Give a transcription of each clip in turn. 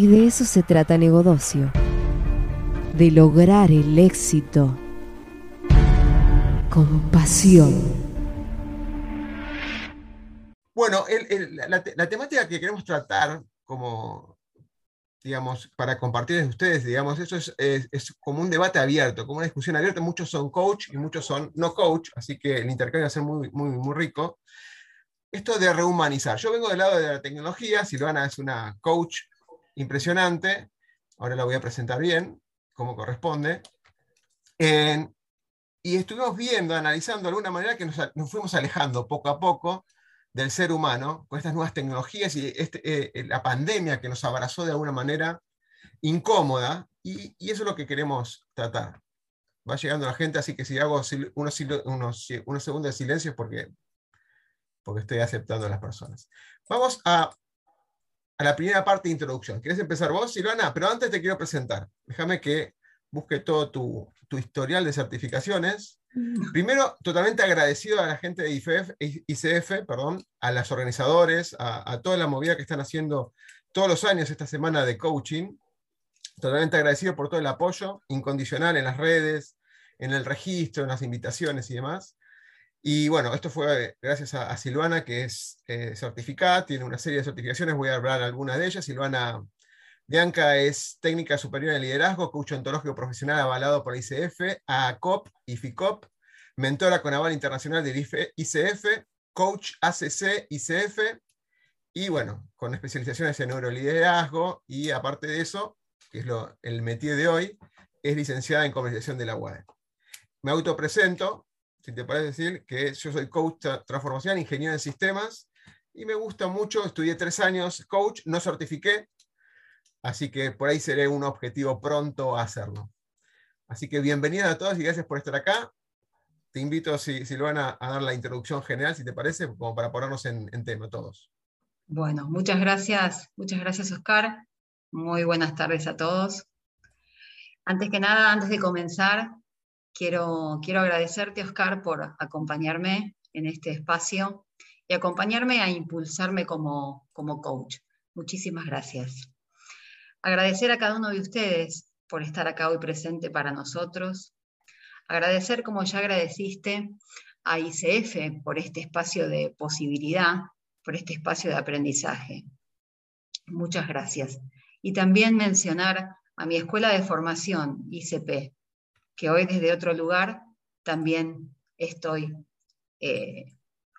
Y de eso se trata Negodocio. De lograr el éxito con pasión. Bueno, la, temática que queremos tratar como, digamos, para compartir con ustedes, digamos, eso es, es, como un debate abierto, como una discusión abierta. Muchos son coach y muchos son no coach, así que el intercambio va a ser muy, muy, muy rico. Esto de rehumanizar. Yo vengo del lado de la tecnología, Silvana es una coach impresionante, ahora la voy a presentar bien, como corresponde. y estuvimos viendo, analizando de alguna manera que nos, fuimos alejando poco a poco del ser humano con estas nuevas tecnologías y este, eh, eh, la pandemia que nos abrazó de alguna manera incómoda, y, eso es lo que queremos tratar. Va llegando la gente, así que si hago unos, unos, segundos de silencio es porque estoy aceptando a las personas. Vamos a, a la primera parte de introducción. ¿Quieres empezar vos, Silvana? Pero antes te quiero presentar. Déjame que busque todo tu, tu historial de certificaciones. Primero, totalmente agradecido a la gente de ICF, perdón, a los organizadores, a, toda la movida que están haciendo todos los años esta semana de coaching. Totalmente agradecido por todo el apoyo incondicional en las redes, en el registro, en las invitaciones y demás. Y bueno, esto fue gracias a, Silvana, que es eh, certificada, tiene una serie de certificaciones, voy a hablar algunas de ellas. Silvana Bianca es técnica superior en liderazgo, coach ontológico profesional avalado por ICF, ACOP y FICOP, mentora con aval internacional del ICF, coach ACC, ICF, y bueno, con especializaciones en neuroliderazgo, y aparte de eso, que es lo, el métier de hoy, es licenciada en comunicación de la UAE. Me autopresento, si te parece decir, que yo soy coach transformacional, ingeniero en sistemas, y me gusta mucho, estudié tres años coach, no certifiqué, Así que por ahí seré un objetivo pronto a hacerlo. Así que bienvenida a todos y gracias por estar acá. Te invito, si, Silvana, a dar la introducción general, si te parece, como para ponernos en, tema todos. Bueno, muchas gracias, muchas gracias, Oscar. Muy buenas tardes a todos. Antes que nada, antes de comenzar, quiero, quiero agradecerte, Oscar, por acompañarme en este espacio y acompañarme a impulsarme como, como coach. Muchísimas gracias. Agradecer a cada uno de ustedes por estar acá hoy presente para nosotros. Agradecer, como ya agradeciste, a ICF por este espacio de posibilidad, por este espacio de aprendizaje. Muchas gracias. Y también mencionar a mi escuela de formación, ICP, que hoy desde otro lugar también estoy eh,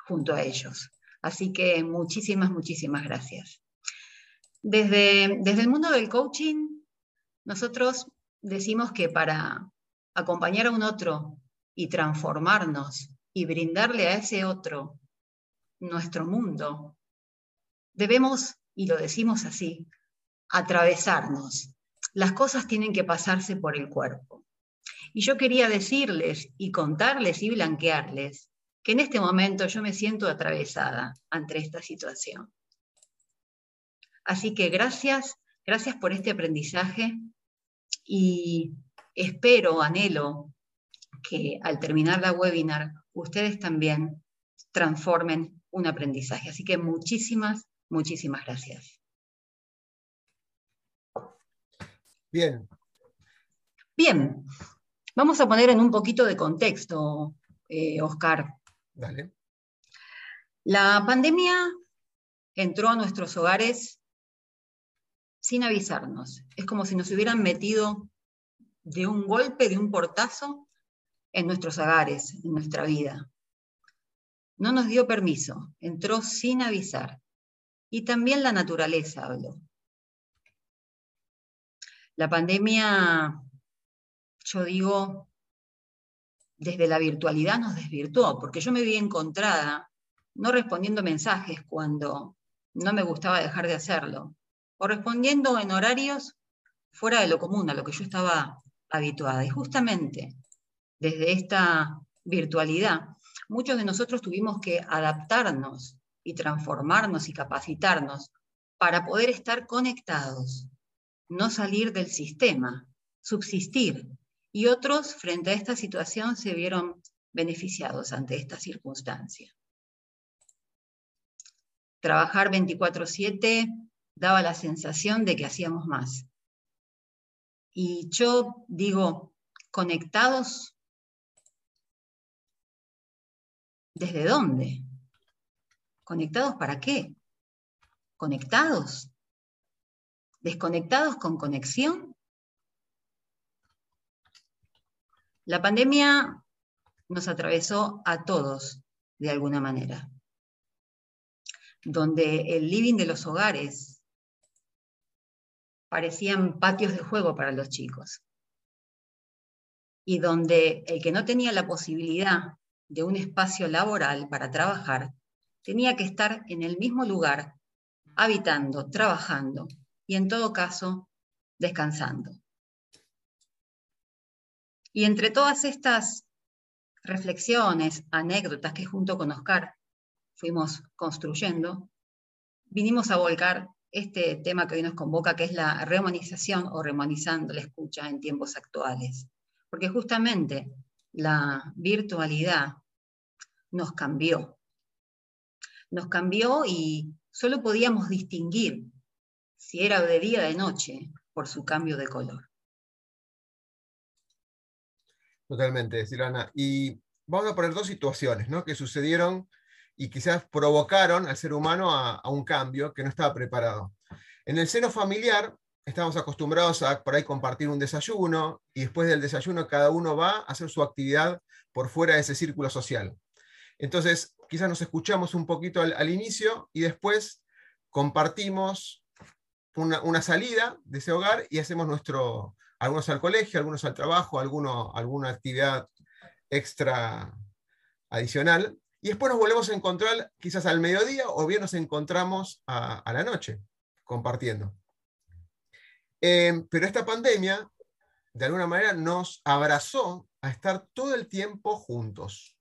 junto a ellos. Así que muchísimas, muchísimas gracias. Desde, el mundo del coaching, nosotros decimos que para acompañar a un otro y transformarnos y brindarle a ese otro nuestro mundo, debemos, y lo decimos así, atravesarnos. Las cosas tienen que pasarse por el cuerpo. Y yo quería decirles y contarles y blanquearles que en este momento yo me siento atravesada ante esta situación. Así que gracias, gracias por este aprendizaje y espero, anhelo que al terminar la webinar ustedes también transformen un aprendizaje. Así que muchísimas, muchísimas gracias. Bien. Bien, vamos a poner en un poquito de contexto, eh, Oscar. Dale. La pandemia entró a nuestros hogares sin avisarnos. Es como si nos hubieran metido de un golpe, de un portazo, en nuestros hogares, en nuestra vida. No nos dio permiso, entró sin avisar. Y también la naturaleza habló. La pandemia, yo digo, desde la virtualidad nos desvirtuó, porque yo me vi encontrada no respondiendo mensajes cuando no me gustaba dejar de hacerlo, correspondiendo en horarios fuera de lo común, a lo que yo estaba habituada. Y justamente desde esta virtualidad, muchos de nosotros tuvimos que adaptarnos y transformarnos y capacitarnos para poder estar conectados, no salir del sistema, subsistir. Y otros, frente a esta situación, se vieron beneficiados ante esta circunstancia. Trabajar 24/7 daba la sensación de que hacíamos más. Y yo digo, conectados, ¿desde dónde? ¿Conectados para qué? ¿Conectados? ¿Desconectados con conexión? La pandemia nos atravesó a todos de alguna manera, donde el living de los hogares parecían patios de juego para los chicos, y donde el que no tenía la posibilidad de un espacio laboral para trabajar, tenía que estar en el mismo lugar, habitando, trabajando y en todo caso descansando. Y entre todas estas reflexiones, anécdotas que junto con Oscar fuimos construyendo, vinimos a volcar este tema que hoy nos convoca, que es la remonización o remonizando la escucha en tiempos actuales. Porque justamente la virtualidad nos cambió. Nos cambió y solo podíamos distinguir si era de día o de noche por su cambio de color. Totalmente, Silvana. Y vamos a poner dos situaciones ¿no? que sucedieron y quizás provocaron al ser humano a, un cambio que no estaba preparado. En el seno familiar estamos acostumbrados a por ahí compartir un desayuno y después del desayuno cada uno va a hacer su actividad por fuera de ese círculo social. Entonces, quizás nos escuchamos un poquito al, inicio y después compartimos una, una, salida de ese hogar y hacemos nuestro, algunos al colegio, algunos al trabajo, algunos, alguna actividad extra adicional. Y después nos volvemos a encontrar quizás al mediodía o bien nos encontramos a, la noche compartiendo. Em, pero esta pandemia, de alguna manera, nos abrazó a estar todo el tiempo juntos.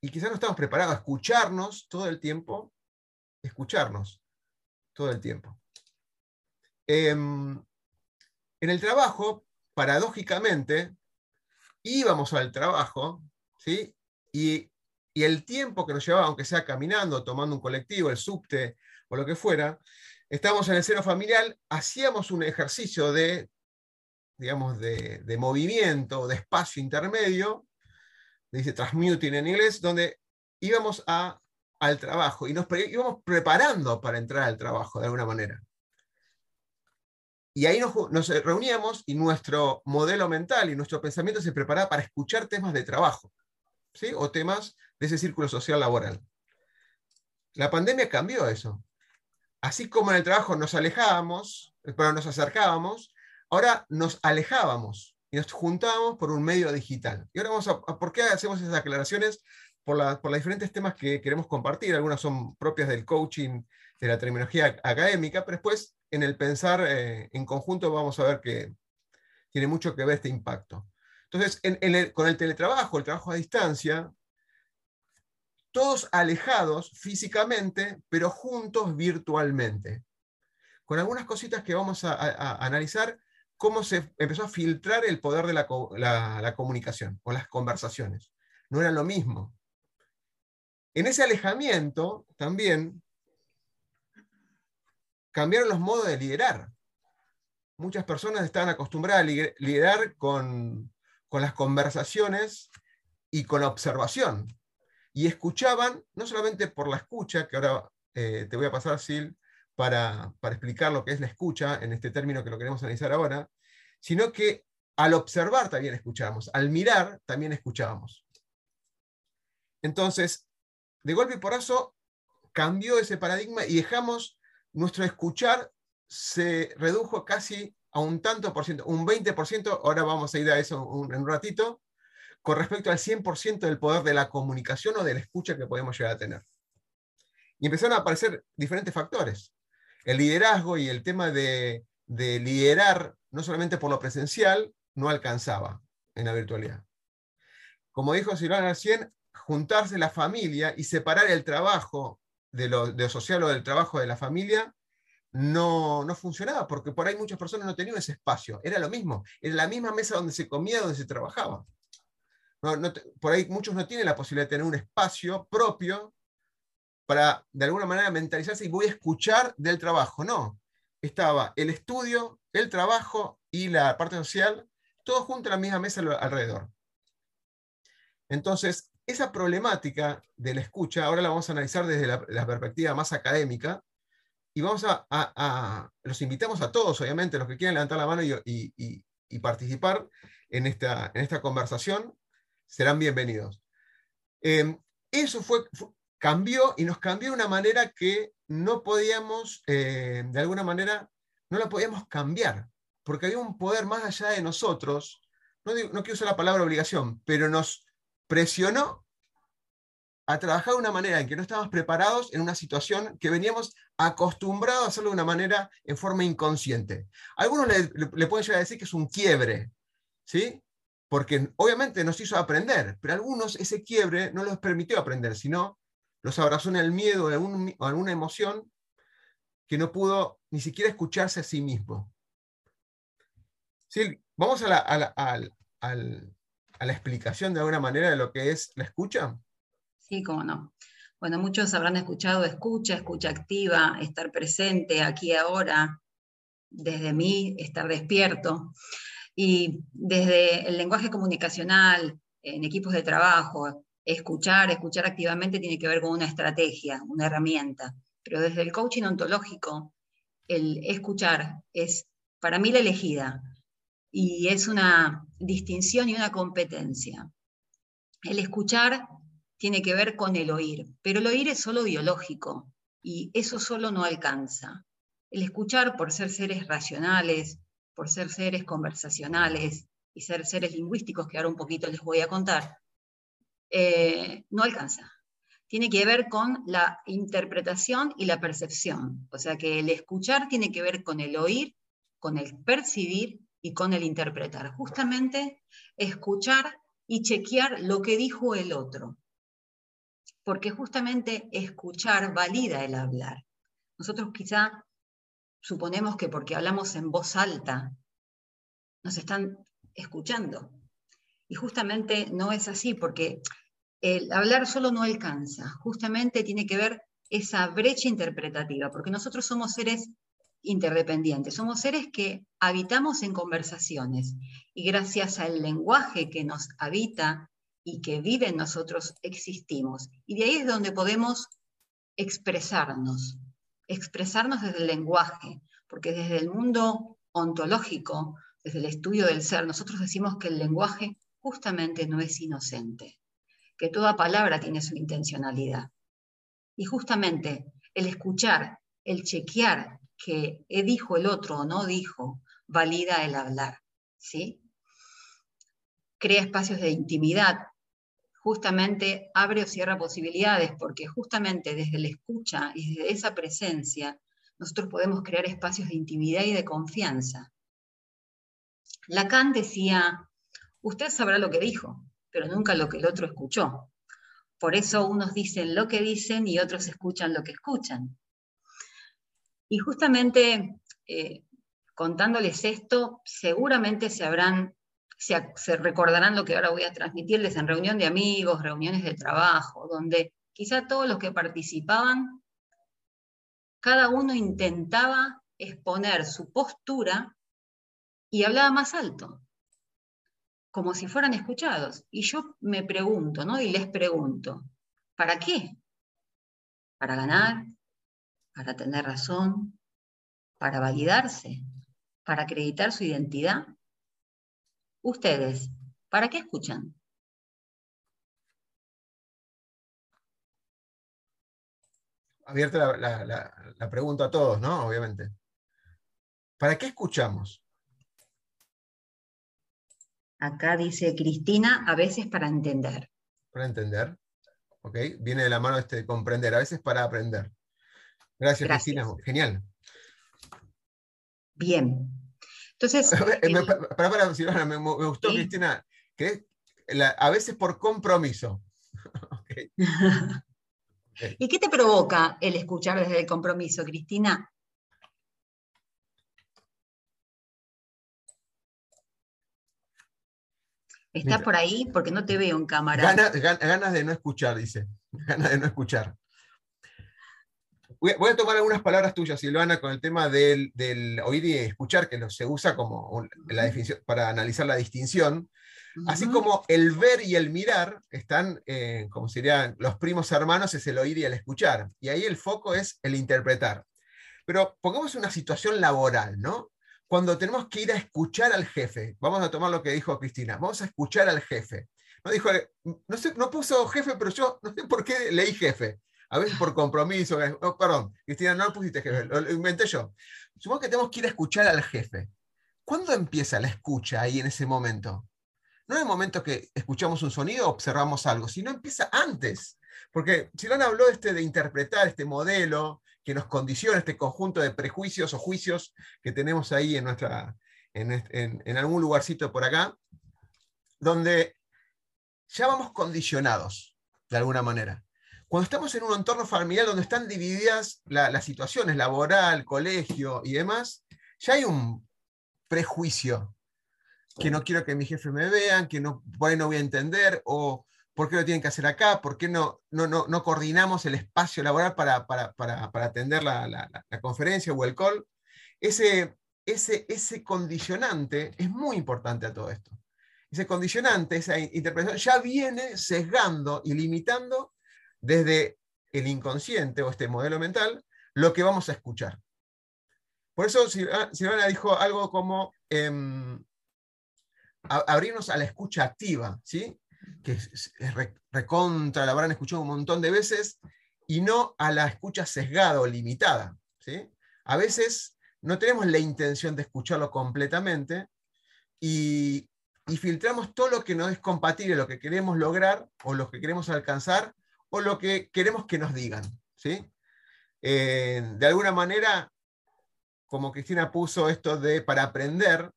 Y quizás no estamos preparados a escucharnos todo el tiempo, escucharnos todo el tiempo. Em, en el trabajo, paradójicamente, íbamos al trabajo, ¿sí? Y, el tiempo que nos llevaba, aunque sea caminando, tomando un colectivo, el subte o lo que fuera, estábamos en el seno familiar, hacíamos un ejercicio de, digamos, de, de movimiento, de espacio intermedio, dice transmuting en inglés, donde íbamos a, al trabajo y nos íbamos preparando para entrar al trabajo de alguna manera. Y ahí nos, reuníamos y nuestro modelo mental y nuestro pensamiento se preparaba para escuchar temas de trabajo, ¿sí? o temas de ese círculo social laboral. La pandemia cambió eso. Así como en el trabajo nos alejábamos, pero nos acercábamos, ahora nos alejábamos y nos juntábamos por un medio digital. Y ahora vamos a, ¿por qué hacemos esas aclaraciones? Por, por los diferentes temas que queremos compartir. Algunas son propias del coaching, de la terminología académica, pero después en el pensar eh, en conjunto vamos a ver que tiene mucho que ver este impacto. Entonces, con el teletrabajo, el trabajo a distancia, todos alejados físicamente, pero juntos virtualmente. Con algunas cositas que vamos a, analizar, cómo se empezó a filtrar el poder de la, comunicación o las conversaciones. No era lo mismo. En ese alejamiento también cambiaron los modos de liderar. Muchas personas estaban acostumbradas a liderar con, las conversaciones y con la observación. Y escuchaban, no solamente por la escucha, que ahora eh, te voy a pasar, Sil, para, para explicar lo que es la escucha en este término que lo queremos analizar ahora, sino que al observar también escuchábamos, al mirar también escuchábamos. Entonces, de golpe y porrazo cambió ese paradigma y dejamos nuestro escuchar se redujo casi a un tanto por ciento, un 20%, ahora vamos a ir a eso en un ratito, con respecto al 100% del poder de la comunicación o de la escucha que podemos llegar a tener. Y empezaron a aparecer diferentes factores. El liderazgo y el tema de, de liderar, no solamente por lo presencial, no alcanzaba en la virtualidad. Como dijo Silvana recién, juntarse la familia y separar el trabajo de lo, social o del trabajo de la familia no, no funcionaba, porque por ahí muchas personas no tenían ese espacio. Era lo mismo, era la misma mesa donde se comía, donde se trabajaba. por ahí muchos no tienen la posibilidad de tener un espacio propio para, de alguna manera, mentalizarse y voy a escuchar del trabajo. No, estaba el estudio, el trabajo y la parte social, todos juntos en la misma mesa alrededor. Entonces, esa problemática de la escucha, ahora la vamos a analizar desde la perspectiva más académica, y vamos a, los invitamos a todos, obviamente, los que quieran levantar la mano y, participar en esta, en esta conversación, serán bienvenidos. Em, eso fue, cambió y nos cambió de una manera que no podíamos, eh, de alguna manera, no la podíamos cambiar, porque había un poder más allá de nosotros, no, no quiero usar la palabra obligación, pero nos presionó a trabajar de una manera en que no estábamos preparados en una situación que veníamos acostumbrados a hacerlo de una manera en forma inconsciente. Algunos le, pueden llegar a decir que es un quiebre, ¿sí? Porque obviamente nos hizo aprender, pero algunos ese quiebre no les permitió aprender, sino los abrazó en el miedo o en una emoción que no pudo ni siquiera escucharse a sí mismo. ¿Sí? Vamos a la explicación de alguna manera de lo que es la escucha. Sí, cómo no. Bueno, muchos habrán escuchado escucha, escucha activa, estar presente aquí ahora, desde mí, estar despierto. Y desde el lenguaje comunicacional, en equipos de trabajo, escuchar, escuchar activamente tiene que ver con una estrategia, una herramienta. Pero desde el coaching ontológico, el escuchar es para mí la elegida y es una distinción y una competencia. El escuchar tiene que ver con el oír, pero el oír es solo biológico y eso solo no alcanza. El escuchar por ser seres racionales, por ser seres conversacionales y ser seres lingüísticos, que ahora un poquito les voy a contar, eh, no alcanza. Tiene que ver con la interpretación y la percepción. O sea que el escuchar tiene que ver con el oír, con el percibir y con el interpretar. Justamente escuchar y chequear lo que dijo el otro porque justamente escuchar valida el hablar. Nosotros quizá suponemos que porque hablamos en voz alta, nos están escuchando. Y justamente no es así, porque el hablar solo no alcanza, justamente tiene que ver esa brecha interpretativa, porque nosotros somos seres interdependientes, somos seres que habitamos en conversaciones y gracias al lenguaje que nos habita y que vive en nosotros existimos. Y de ahí es donde podemos expresarnos, expresarnos desde el lenguaje, porque desde el mundo ontológico, desde el estudio del ser, nosotros decimos que el lenguaje justamente no es inocente, que toda palabra tiene su intencionalidad. Y justamente el escuchar, el chequear que dijo el otro o no dijo, valida el hablar, ¿sí? Crea espacios de intimidad justamente abre o cierra posibilidades, porque justamente desde la escucha y desde esa presencia, nosotros podemos crear espacios de intimidad y de confianza. Lacan decía, usted sabrá lo que dijo, pero nunca lo que el otro escuchó. Por eso unos dicen lo que dicen y otros escuchan lo que escuchan. Y justamente eh, contándoles esto, seguramente se habrán se, recordarán lo que ahora voy a transmitirles en reunión de amigos, reuniones de trabajo, donde quizá todos los que participaban, cada uno intentaba exponer su postura y hablaba más alto, como si fueran escuchados. Y yo me pregunto, ¿no? Y les pregunto, ¿para qué? ¿Para ganar? ¿Para tener razón? ¿Para validarse? ¿Para acreditar su identidad? Ustedes, ¿para qué escuchan? Abierta la, pregunta a todos, ¿no? Obviamente. ¿Para qué escuchamos? Acá dice Cristina, a veces para entender. Para entender. ¿Ok? Viene de la mano este comprender, a veces para aprender. Gracias, Cristina. Genial. Bien. Entonces. me, para, Silvana, me, gustó, Cristina, que a veces por compromiso. ¿Y qué te provoca el escuchar desde el compromiso, Cristina? ¿Estás por ahí? Porque no te veo en cámara. ganas de no escuchar, dice. Ganas de no escuchar. Voy a, tomar algunas palabras tuyas, Silvana, con el tema del, oír y escuchar, que se usa como la definición, para analizar la distinción. Así como el ver y el mirar están, eh, como serían los primos hermanos, es el oír y el escuchar. Y ahí el foco es el interpretar. Pero pongamos una situación laboral, ¿no? Cuando tenemos que ir a escuchar al jefe, vamos a tomar lo que dijo Cristina, vamos a escuchar al jefe. No dijo, no, sé, no puso jefe, pero yo no sé por qué leí jefe. A veces por compromiso, perdón, Cristina, no lo pusiste jefe, lo, lo inventé yo. Supongo que tenemos que ir a escuchar al jefe. ¿Cuándo empieza la escucha ahí en ese momento? no en el momento que escuchamos un sonido observamos algo, sino empieza antes. Porque Silvana habló este de interpretar este modelo que nos condiciona, este conjunto de prejuicios o juicios que tenemos ahí en, nuestra, en, algún lugarcito por acá, donde ya vamos condicionados, de alguna manera. Cuando estamos en un entorno familiar donde están divididas las situaciones, laboral, colegio y demás, ya hay un prejuicio que no quiero que mi jefe me vean, que no, por ahí no voy a entender, o por qué lo tienen que hacer acá, por qué no, no, no, coordinamos el espacio laboral para, atender la, conferencia o el call. Ese, ese, ese condicionante es muy importante a todo esto. Ese condicionante, esa interpretación, ya viene sesgando y limitando desde el inconsciente o este modelo mental lo que vamos a escuchar. Por eso Silvana dijo algo como, em, abrirnos a la escucha activa, ¿sí? que es, recontra, la habrán escuchado un montón de veces, y no a la escucha sesgada o limitada. ¿sí? A veces no tenemos la intención de escucharlo completamente y, filtramos todo lo que no es compatible, lo que queremos lograr o lo que queremos alcanzar o lo que queremos que nos digan. ¿sí? Eh, de alguna manera, como Cristina puso esto de para aprender,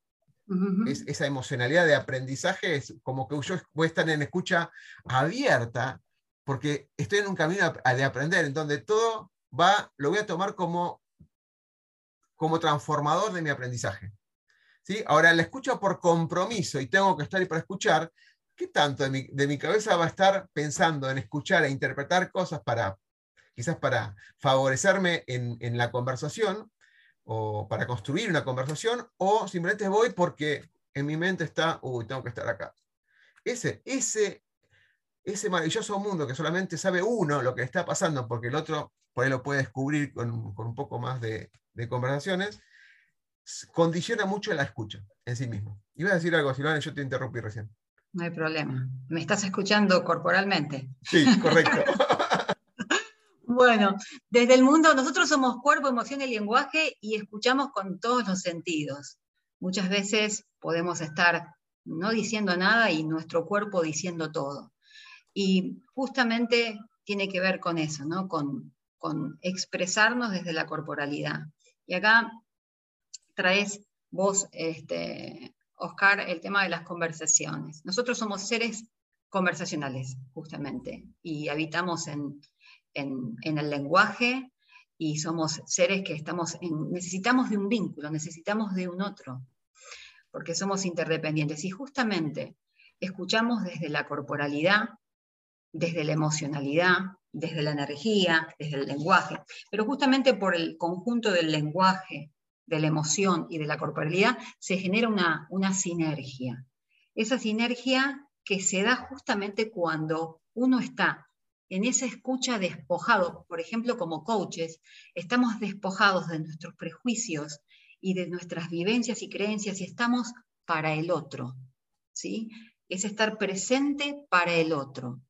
esa emocionalidad de aprendizaje es como que yo voy a estar en escucha abierta porque estoy en un camino de aprender, en donde todo va, lo voy a tomar como, como transformador de mi aprendizaje. ¿Sí? Ahora, la escucha por compromiso y tengo que estar ahí para escuchar, ¿qué tanto de mi, de mi cabeza va a estar pensando en escuchar e interpretar cosas para, quizás para favorecerme en, en la conversación? o para construir una conversación, o simplemente voy porque en mi mente está, uy, tengo que estar acá. Ese, ese, ese maravilloso mundo que solamente sabe uno lo que está pasando, porque el otro por ahí lo puede descubrir con, un poco más de, conversaciones, condiciona mucho la escucha en sí mismo. Iba a decir algo, Silvana, yo te interrumpí recién. No hay problema. ¿Me estás escuchando corporalmente? Sí, correcto. Bueno, desde el mundo, nosotros somos cuerpo, emoción y lenguaje y escuchamos con todos los sentidos. Muchas veces podemos estar no diciendo nada y nuestro cuerpo diciendo todo. Y justamente tiene que ver con eso, ¿no? Con, expresarnos desde la corporalidad. Y acá traes vos, este, Oscar, el tema de las conversaciones. Nosotros somos seres conversacionales, justamente, y habitamos en, en, el lenguaje y somos seres que estamos necesitamos de un vínculo, necesitamos de un otro, porque somos interdependientes. Y justamente escuchamos desde la corporalidad, desde la emocionalidad, desde la energía, desde el lenguaje, pero justamente por el conjunto del lenguaje, de la emoción y de la corporalidad se genera una, una sinergia. Esa sinergia que se da justamente cuando uno está en esa escucha despojado, por ejemplo, como coaches, estamos despojados de nuestros prejuicios y de nuestras vivencias y creencias y estamos para el otro, ¿sí? Es estar presente para el otro.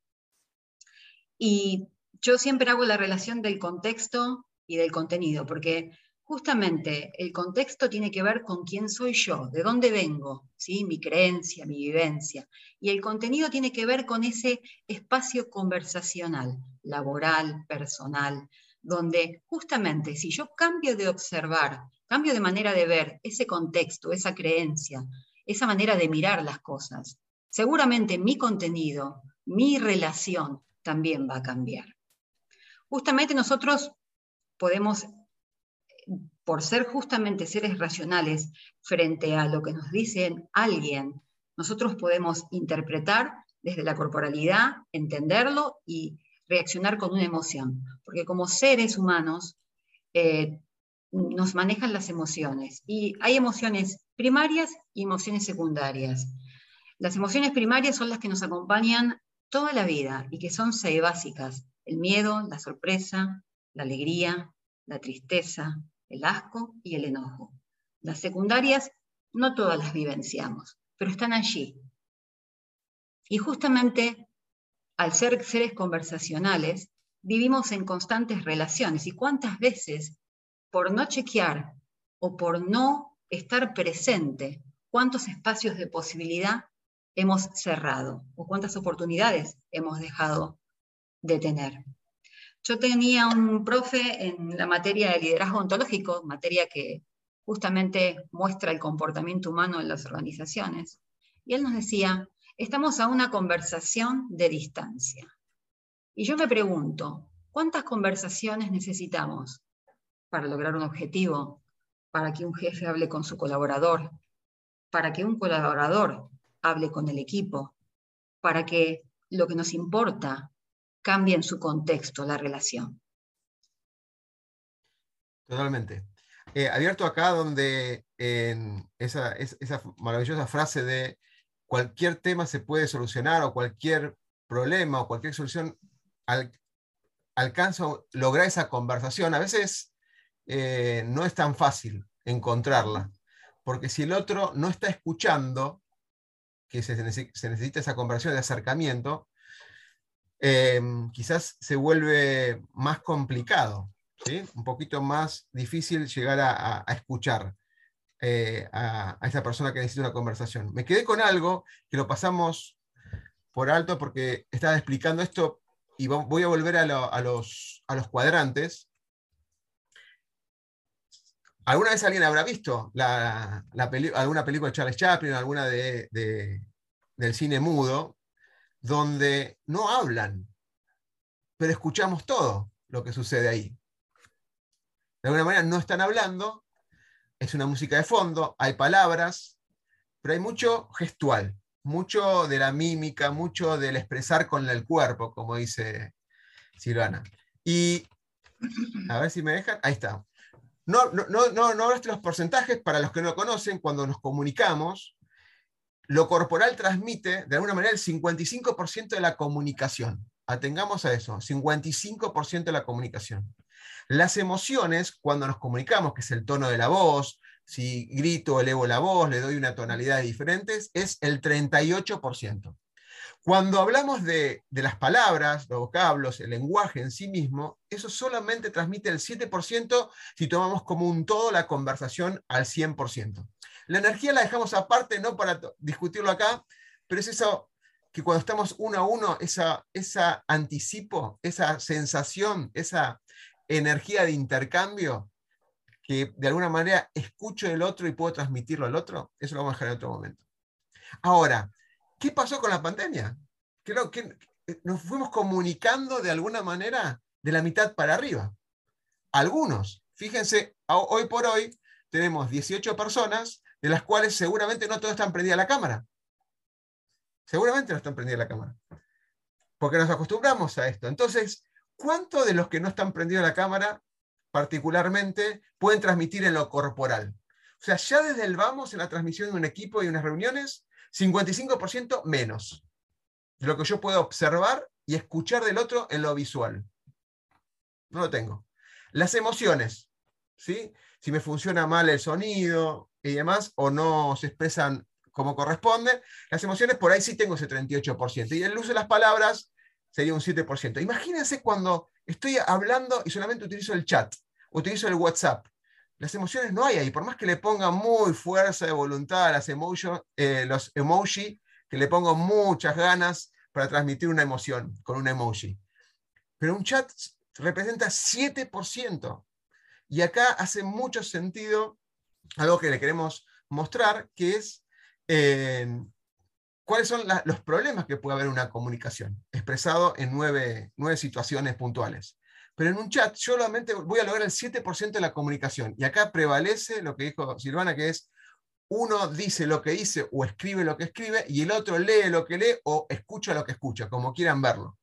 Y yo siempre hago la relación del contexto y del contenido, porque justamente el contexto tiene que ver con quién soy yo, de dónde vengo, ¿sí? mi creencia, mi vivencia. Y el contenido tiene que ver con ese espacio conversacional, laboral, personal, donde justamente si yo cambio de observar cambio de manera de ver ese contexto, esa creencia, esa manera de mirar las cosas, seguramente mi contenido, mi relación también va a cambiar. Justamente nosotros podemos, por ser justamente seres racionales frente a lo que nos dicen alguien, nosotros podemos interpretar desde la corporalidad, entenderlo y reaccionar con una emoción. Porque como seres humanos eh, nos manejan las emociones y hay emociones primarias y emociones secundarias. Las emociones primarias son las que nos acompañan toda la vida y que son seis básicas. El miedo, la sorpresa, la alegría, la tristeza, el asco y el enojo. Las secundarias no todas las vivenciamos, pero están allí. Y justamente al ser seres conversacionales, vivimos en constantes relaciones. ¿Y cuántas veces, por no chequear o por no estar presente, cuántos espacios de posibilidad hemos cerrado o cuántas oportunidades hemos dejado de tener? Yo tenía un profe en la materia de liderazgo ontológico, materia que justamente muestra el comportamiento humano en las organizaciones, y él nos decía, estamos a una conversación de distancia. Y yo me pregunto, ¿cuántas conversaciones necesitamos para lograr un objetivo? Para que un jefe hable con su colaborador, para que un colaborador hable con el equipo, para que lo que nos importa cambie en su contexto la relación. Totalmente. Eh, abierto acá donde en esa, esa maravillosa frase de cualquier tema se puede solucionar o cualquier problema o cualquier solución al, alcanza lograr esa conversación. A veces eh, no es tan fácil encontrarla, porque si el otro no está escuchando, que se, necesita esa conversación de acercamiento, eh, quizás se vuelve más complicado, un poquito más difícil llegar a escuchar. Eh, a, esa persona que necesita una conversación. Me quedé con algo que lo pasamos por alto porque estaba explicando esto y voy a volver a, los, cuadrantes. ¿Alguna vez alguien habrá visto alguna película de Charles Chaplin, alguna de, del cine mudo, donde no hablan, pero escuchamos todo lo que sucede ahí? De alguna manera no están hablando, es una música de fondo, hay palabras, pero hay mucho gestual, mucho de la mímica, mucho del expresar con el cuerpo, como dice Silvana. Y a ver si me dejan, ahí está. No, no, no, no, no los porcentajes, para los que no conocen, cuando nos comunicamos, lo corporal transmite de alguna manera el 55% de la comunicación. Atengamos a eso, 55% de la comunicación. Las emociones, cuando nos comunicamos, que es el tono de la voz, si grito, elevo la voz, le doy una tonalidad diferentes, es el 38%. Cuando hablamos de, las palabras, los vocablos, el lenguaje en sí mismo, eso solamente transmite el 7% si tomamos como un todo la conversación al 100%. La energía la dejamos aparte, no para discutirlo acá, pero es eso que cuando estamos uno a uno, esa, esa anticipo, esa sensación, esa energía de intercambio que de alguna manera escucho del otro y puedo transmitirlo al otro, eso lo vamos a dejar en otro momento. Ahora, ¿qué pasó con la pandemia? Creo que nos fuimos comunicando de alguna manera de la mitad para arriba. Algunos, fíjense, hoy por hoy tenemos 18 personas, de las cuales seguramente no todas están prendidas la cámara. Seguramente no están prendidas la cámara. Porque nos acostumbramos a esto. Entonces, ¿cuántos de los que no están prendidos la cámara, particularmente, pueden transmitir en lo corporal? O sea, ya desde el vamos en la transmisión de un equipo y unas reuniones, 55% menos de lo que yo puedo observar y escuchar del otro en lo visual. No lo tengo. Las emociones, ¿sí? Si me funciona mal el sonido y demás, o no se expresan como corresponde, las emociones por ahí sí tengo ese 38%. Y el uso de las palabras, sería un 7%. Imagínense cuando estoy hablando y solamente utilizo el chat, utilizo el WhatsApp. Las emociones no hay ahí, por más que le ponga muy fuerza de voluntad a las eh, los emoji, que le pongo muchas ganas para transmitir una emoción con un emoji. Pero un chat representa 7%. Y acá hace mucho sentido algo que le queremos mostrar, que es eh, cuáles son los problemas que puede haber en una comunicación, expresado en nueve, nueve situaciones puntuales. Pero en un chat solamente voy a lograr el 7% de la comunicación. Y acá prevalece lo que dijo Silvana, que es uno dice lo que dice o escribe lo que escribe y el otro lee lo que lee o escucha lo que escucha, como quieran verlo.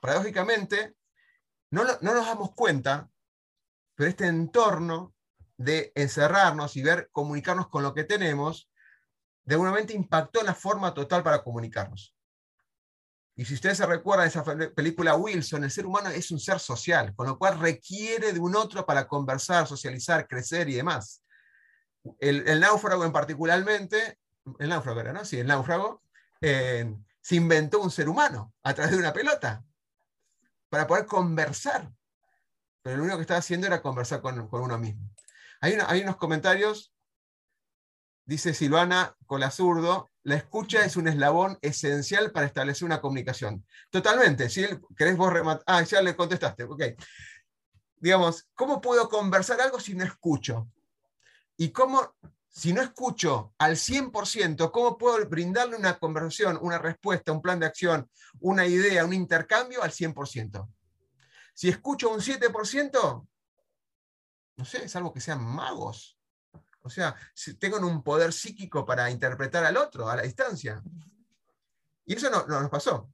Paradójicamente, no, no nos damos cuenta, pero este entorno de encerrarnos y ver, comunicarnos con lo que tenemos, de alguna manera impactó la forma total para comunicarnos. Y si ustedes se recuerdan esa película Wilson, el ser humano es un ser social, con lo cual requiere de un otro para conversar, socializar, crecer y demás. El, náufrago en particularmente, el náufrago era, ¿no? Sí, el náufrago, eh, se inventó un ser humano a través de una pelota para poder conversar. Pero lo único que estaba haciendo era conversar con, uno mismo. Hay, unos comentarios Dice Silvana Colazurdo, la escucha es un eslabón esencial para establecer una comunicación. Totalmente, si querés vos rematar. Ah, ya le contestaste, ok. Digamos, ¿cómo puedo conversar algo si no escucho? Y cómo, si no escucho al 100%, ¿cómo puedo brindarle una conversación, una respuesta, un plan de acción, una idea, un intercambio al 100%? Si escucho un 7%, no sé, es algo que sean magos. O sea, tengo un poder psíquico para interpretar al otro a la distancia. Y eso no, nos pasó.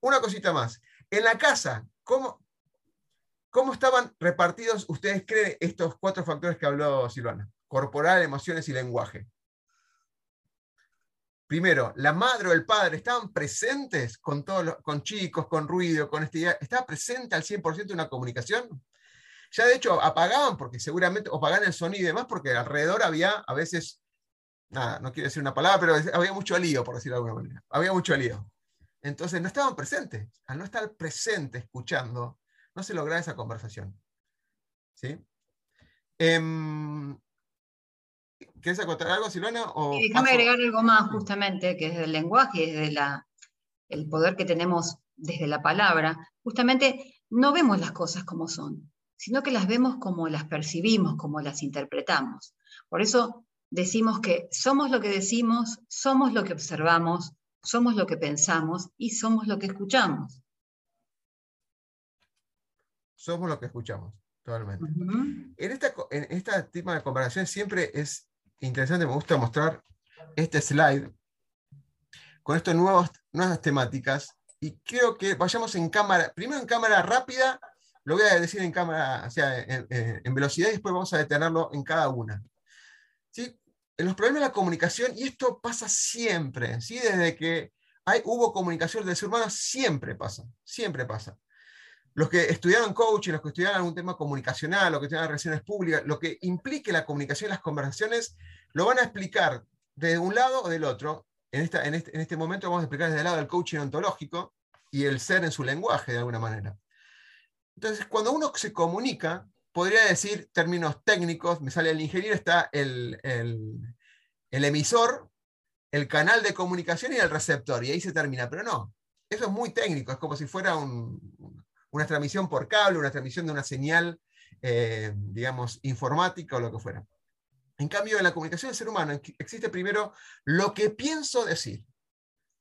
Una cosita más. En la casa, ¿cómo, ¿cómo estaban repartidos, ustedes creen, estos cuatro factores que habló Silvana? Corporal, emociones y lenguaje. Primero, la madre o el padre estaban presentes con, todos con chicos, con ruido, con este, ¿Estaba presente al 100% una comunicación? Ya de hecho apagaban, porque seguramente, o apagaban el sonido y demás, porque alrededor había a veces, nada, no quiero decir una palabra, pero había mucho lío, por decirlo de alguna manera. Había mucho lío. Entonces no estaban presentes. Al no estar presente escuchando, no se lograba esa conversación. ¿Sí? Eh, ¿Quieres acotar algo, Silvana? O déjame agregar algo más, justamente, que es el lenguaje, desde la, el poder que tenemos desde la palabra. Justamente no vemos las cosas como son sino que las vemos como las percibimos, como las interpretamos. Por eso decimos que somos lo que decimos, somos lo que observamos, somos lo que pensamos y somos lo que escuchamos. Somos lo que escuchamos, totalmente. En esta en este tema de comparación siempre es interesante, me gusta mostrar este slide con estas nuevas temáticas y creo que vayamos en cámara, primero en cámara rápida lo voy a decir en cámara, o sea, en, velocidad y después vamos a detenerlo en cada una. ¿Sí? En los problemas de la comunicación, y esto pasa siempre, ¿sí? desde que hay, hubo comunicación del ser humano, siempre pasa, siempre pasa. Los que estudiaron coaching, los que estudiaron algún tema comunicacional, los que estudiaron relaciones públicas, lo que implique la comunicación y las conversaciones, lo van a explicar de un lado o del otro. En, esta, este, en este momento vamos a explicar desde el lado del coaching ontológico y el ser en su lenguaje, de alguna manera. Entonces, cuando uno se comunica, podría decir términos técnicos, me sale el ingeniero, está el, emisor, el canal de comunicación y el receptor, y ahí se termina, pero no, eso es muy técnico, es como si fuera una transmisión por cable, una transmisión de una señal, eh, digamos, informática o lo que fuera. En cambio, en la comunicación del ser humano existe primero lo que pienso decir.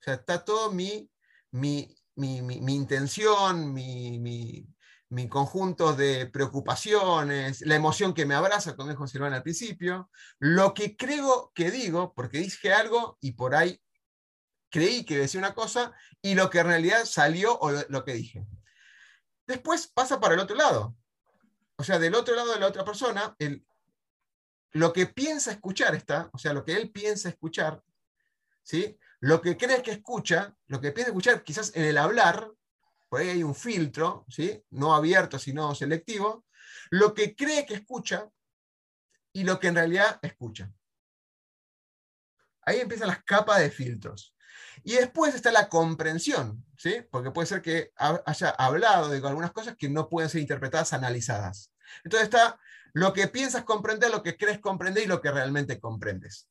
O sea, está todo mi, mi, mi intención, mi, mi conjunto de preocupaciones, la emoción que me abraza, como dijo Silvana al principio, lo que creo que digo, porque dije algo y por ahí creí que decía una cosa, y lo que en realidad salió o lo que dije. Después pasa para el otro lado. O sea, del otro lado de la otra persona, el, lo que piensa escuchar está, o sea, lo que él piensa escuchar, ¿sí? lo que cree que escucha, lo que piensa escuchar quizás en el hablar, ahí hay un filtro, ¿sí? no abierto, sino selectivo, lo que cree que escucha y lo que en realidad escucha. Ahí empiezan las capas de filtros. Y después está la comprensión, ¿sí? porque puede ser que haya hablado de algunas cosas que no pueden ser interpretadas, analizadas. Entonces está lo que piensas comprender, lo que crees comprender y lo que realmente comprendes.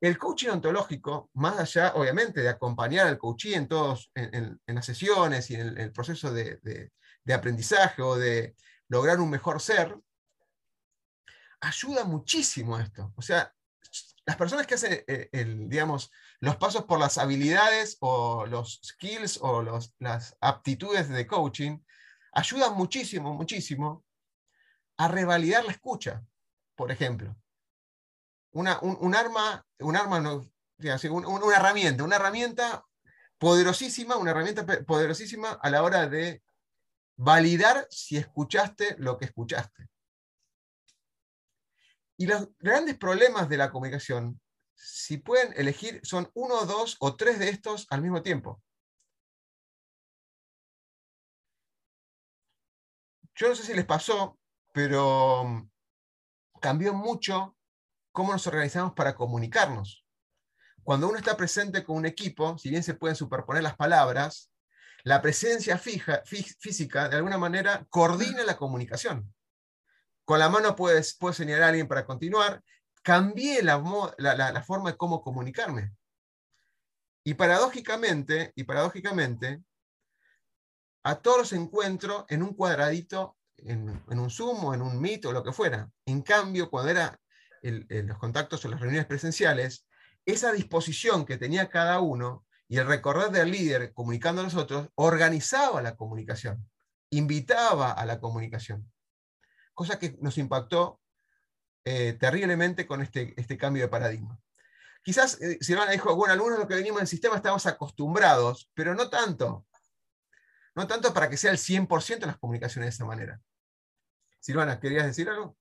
El coaching ontológico, más allá, obviamente, de acompañar al coaching en, en, las sesiones y en el, proceso de, aprendizaje o de lograr un mejor ser, ayuda muchísimo esto. O sea, las personas que hacen, eh, el, digamos, los pasos por las habilidades o los skills o los, las aptitudes de coaching, ayudan muchísimo, muchísimo a revalidar la escucha, por ejemplo. Una, un, arma, un arma no, una herramienta, una herramienta poderosísima, una herramienta poderosísima a la hora de validar si escuchaste lo que escuchaste. Y los grandes problemas de la comunicación, si pueden elegir, son uno, dos o tres de estos al mismo tiempo. Yo no sé si les pasó, pero mm, cambió mucho cómo nos organizamos para comunicarnos. Cuando uno está presente con un equipo, si bien se pueden superponer las palabras, la presencia fija, física de alguna manera coordina la comunicación. Con la mano puedes, puedes señalar a alguien para continuar. Cambié la, forma de cómo comunicarme. Y paradójicamente, y paradójicamente, a todos los encuentro en un cuadradito, en, un Zoom en un Meet o lo que fuera. En cambio, cuando los contactos o las reuniones presenciales, esa disposición que tenía cada uno y el recorrer del líder comunicando a nosotros organizaba la comunicación, invitaba a la comunicación. Cosa que nos impactó eh, terriblemente con este, este cambio de paradigma. Quizás eh, Silvana dijo, bueno, algunos de los que venimos del sistema estamos acostumbrados, pero no tanto. No tanto para que sea el 100% de las comunicaciones de esa manera. Silvana, ¿querías decir algo?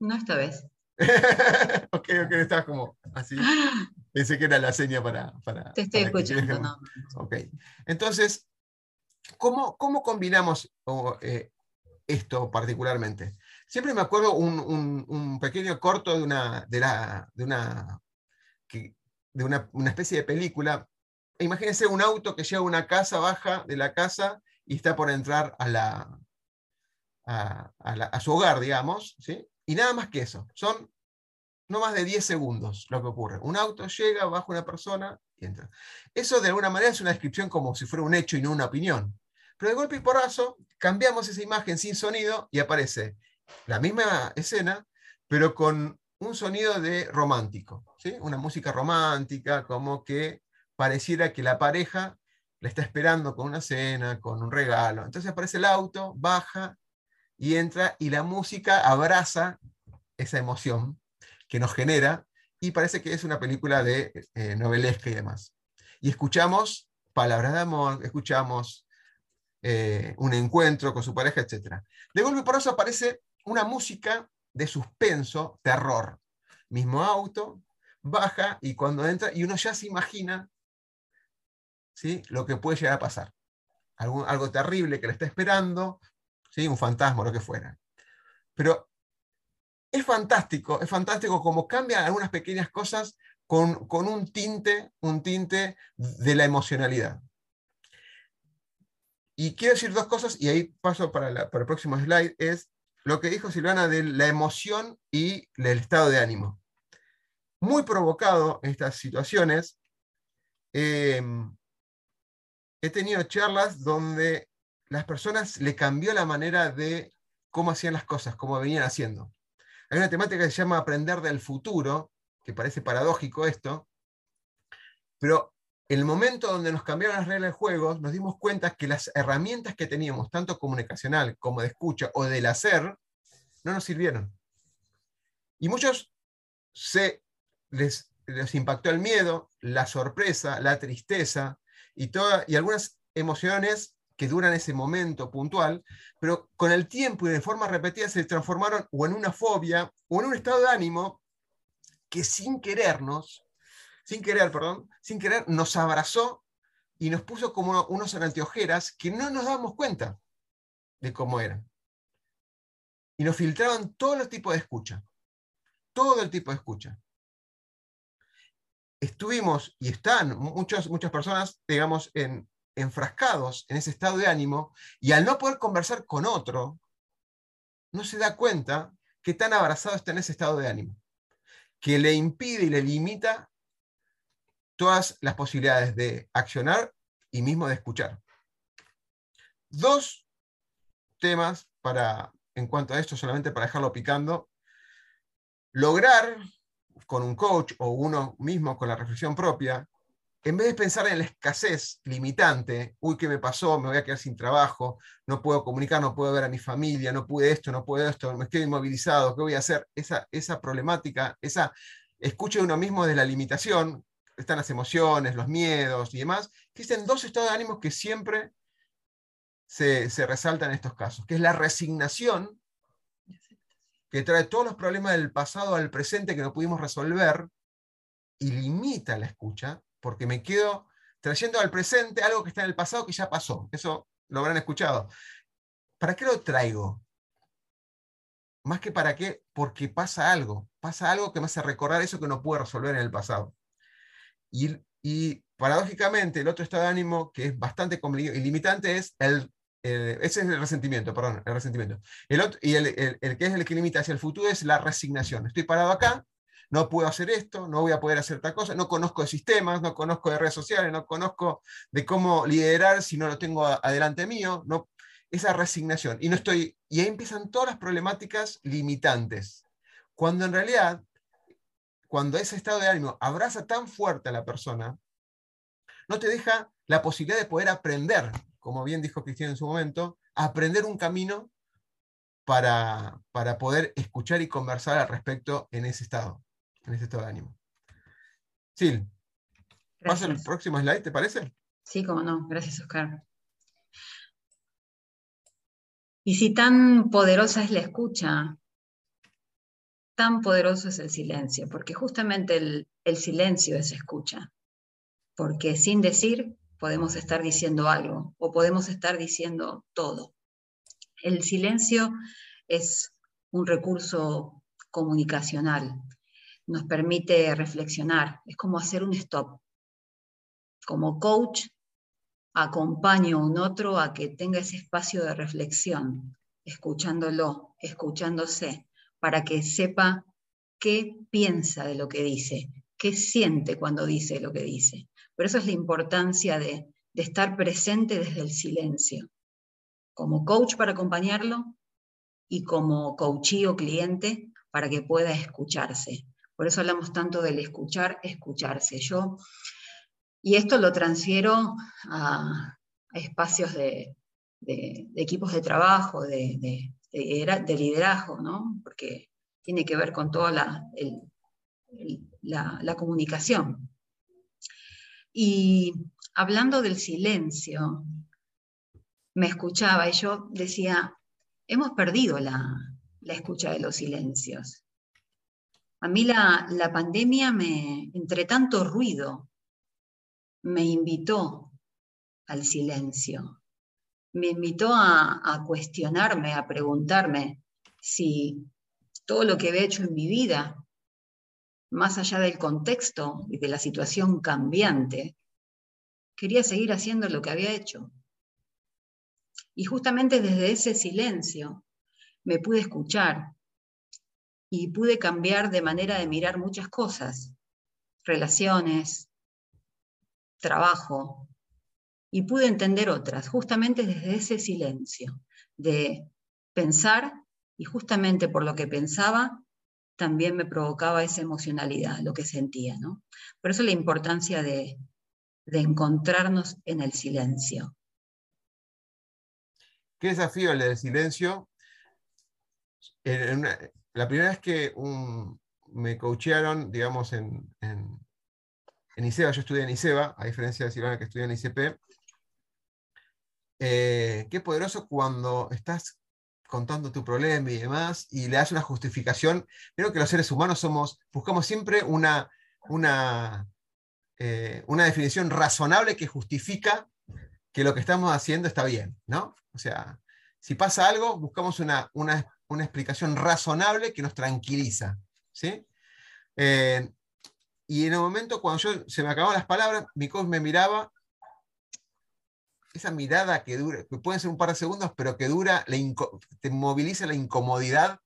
No esta vez. ok, ok, estabas como así. Pensé que era la seña para... para Te estoy escuchando, no. Ok. Entonces, ¿cómo, cómo combinamos eh, esto particularmente? Siempre me acuerdo un, un, pequeño corto de una, de la, de una, de una, una especie de película. Imagínense un auto que llega a una casa, baja de la casa y está por entrar a, la, a, a, a su hogar, digamos, ¿sí? Y nada más que eso. Son no más de 10 segundos lo que ocurre. Un auto llega, baja una persona y entra. Eso de alguna manera es una descripción como si fuera un hecho y no una opinión. Pero de golpe y porrazo cambiamos esa imagen sin sonido y aparece la misma escena, pero con un sonido de romántico. ¿sí? Una música romántica, como que pareciera que la pareja la está esperando con una cena, con un regalo. Entonces aparece el auto, baja y entra y la música abraza esa emoción que nos genera y parece que es una película de eh, novelesca y demás. Y escuchamos palabras de amor, escuchamos eh, un encuentro con su pareja, etc. De golpe por eso aparece una música de suspenso, terror. Mismo auto, baja y cuando entra, y uno ya se imagina ¿sí? lo que puede llegar a pasar. Algo, algo terrible que le está esperando, ¿sí? un fantasma, lo que fuera. Pero es fantástico, es fantástico como cambian algunas pequeñas cosas con, un tinte, un tinte de la emocionalidad. Y quiero decir dos cosas, y ahí paso para, el próximo slide, es lo que dijo Silvana de la emoción y el estado de ánimo. Muy provocado en estas situaciones, em, he tenido charlas donde las personas le cambió la manera de cómo hacían las cosas, cómo venían haciendo. Hay una temática que se llama aprender del futuro, que parece paradójico esto, pero el momento donde nos cambiaron las reglas de juego, nos dimos cuenta que las herramientas que teníamos, tanto comunicacional como de escucha o del hacer, no nos sirvieron. Y muchos se les, les impactó el miedo, la sorpresa, la tristeza y, toda, y algunas emociones que duran ese momento puntual, pero con el tiempo y de forma repetida se transformaron o en una fobia o en un estado de ánimo que sin querernos, sin querer, perdón, sin querer nos abrazó y nos puso como unos anteojeras que no nos dábamos cuenta de cómo eran. Y nos filtraban todo el tipo de escucha, todo el tipo de escucha. Estuvimos y están muchas, muchas personas, digamos, en, enfrascados en ese estado de ánimo y al no poder conversar con otro, no se da cuenta que tan abrazado está en ese estado de ánimo, que le impide y le limita todas las posibilidades de accionar y mismo de escuchar. Dos temas para, en cuanto a esto, solamente para dejarlo picando. lograr con un coach o uno mismo con la reflexión propia, en vez de pensar en la escasez limitante, uy, ¿qué me pasó? Me voy a quedar sin trabajo, no puedo comunicar, no puedo ver a mi familia, no pude esto, no puedo esto, me estoy inmovilizado, ¿qué voy a hacer? Esa, esa problemática, esa escucha de uno mismo de la limitación, están las emociones, los miedos y demás, existen dos estados de ánimo que siempre se, se resaltan en estos casos, que es la resignación, que trae todos los problemas del pasado al presente que no pudimos resolver y limita la escucha, porque me quedo trayendo al presente algo que está en el pasado que ya pasó. Eso lo habrán escuchado. ¿Para qué lo traigo? Más que para qué, porque pasa algo. Pasa algo que me hace recordar eso que no pude resolver en el pasado. Y, paradójicamente, el otro estado de ánimo que es bastante y limitante es el, ese es el resentimiento, perdón, el resentimiento. El otro, y el, el, que es el que limita hacia el futuro es la resignación. Estoy parado acá, no puedo hacer esto, no voy a poder hacer tal cosa, no conozco de sistemas, no conozco de redes sociales, no conozco de cómo liderar si no lo tengo adelante mío, no, esa resignación. Y, no estoy, y ahí empiezan todas las problemáticas limitantes, cuando en realidad, cuando ese estado de ánimo abraza tan fuerte a la persona, no te deja la posibilidad de poder aprender, como bien dijo Cristina en su momento, aprender un camino para, para poder escuchar y conversar al respecto en ese estado en ese estado de ánimo. Sil, ¿pasa el próximo slide, te parece? Sí, cómo no. Gracias, Oscar. Y si tan poderosa es la escucha, tan poderoso es el silencio, porque justamente el, el silencio es escucha, porque sin decir podemos estar diciendo algo o podemos estar diciendo todo. El silencio es un recurso comunicacional nos permite reflexionar, es como hacer un stop. Como coach, acompaño a un otro a que tenga ese espacio de reflexión, escuchándolo, escuchándose, para que sepa qué piensa de lo que dice, qué siente cuando dice lo que dice. Por eso es la importancia de, de estar presente desde el silencio, como coach para acompañarlo y como coachí o cliente para que pueda escucharse, por eso hablamos tanto del escuchar, escucharse. Yo, y esto lo transfiero a, espacios de, equipos de trabajo, de, liderazgo, ¿no? porque tiene que ver con toda la, la comunicación. Y hablando del silencio, me escuchaba y yo decía, hemos perdido la, la escucha de los silencios. A mí la, pandemia, me, entre tanto ruido, me invitó al silencio. Me invitó a, a cuestionarme, a preguntarme si todo lo que he hecho en mi vida, más allá del contexto y de la situación cambiante, quería seguir haciendo lo que había hecho. Y justamente desde ese silencio me pude escuchar, y pude cambiar de manera de mirar muchas cosas, relaciones, trabajo, y pude entender otras, justamente desde ese silencio, de pensar y justamente por lo que pensaba, también me provocaba esa emocionalidad, lo que sentía. ¿no? Por eso la importancia de, encontrarnos en el silencio. ¿Qué desafío el silencio? En la primera vez que me coachearon, digamos, en, en, ICEBA, yo estudié en ICEBA, a diferencia de Silvana que estudia en ICP, eh, qué poderoso cuando estás contando tu problema y demás, y le das una justificación. Creo que los seres humanos somos, buscamos siempre una, una, eh, una definición razonable que justifica que lo que estamos haciendo está bien, ¿no? O sea, si pasa algo, buscamos una, una una explicación razonable que nos tranquiliza. ¿sí? Eh, y en el momento cuando yo, se me acababan las palabras, mi coach me miraba, esa mirada que dura, que puede ser un par de segundos, pero que dura, te moviliza la incomodidad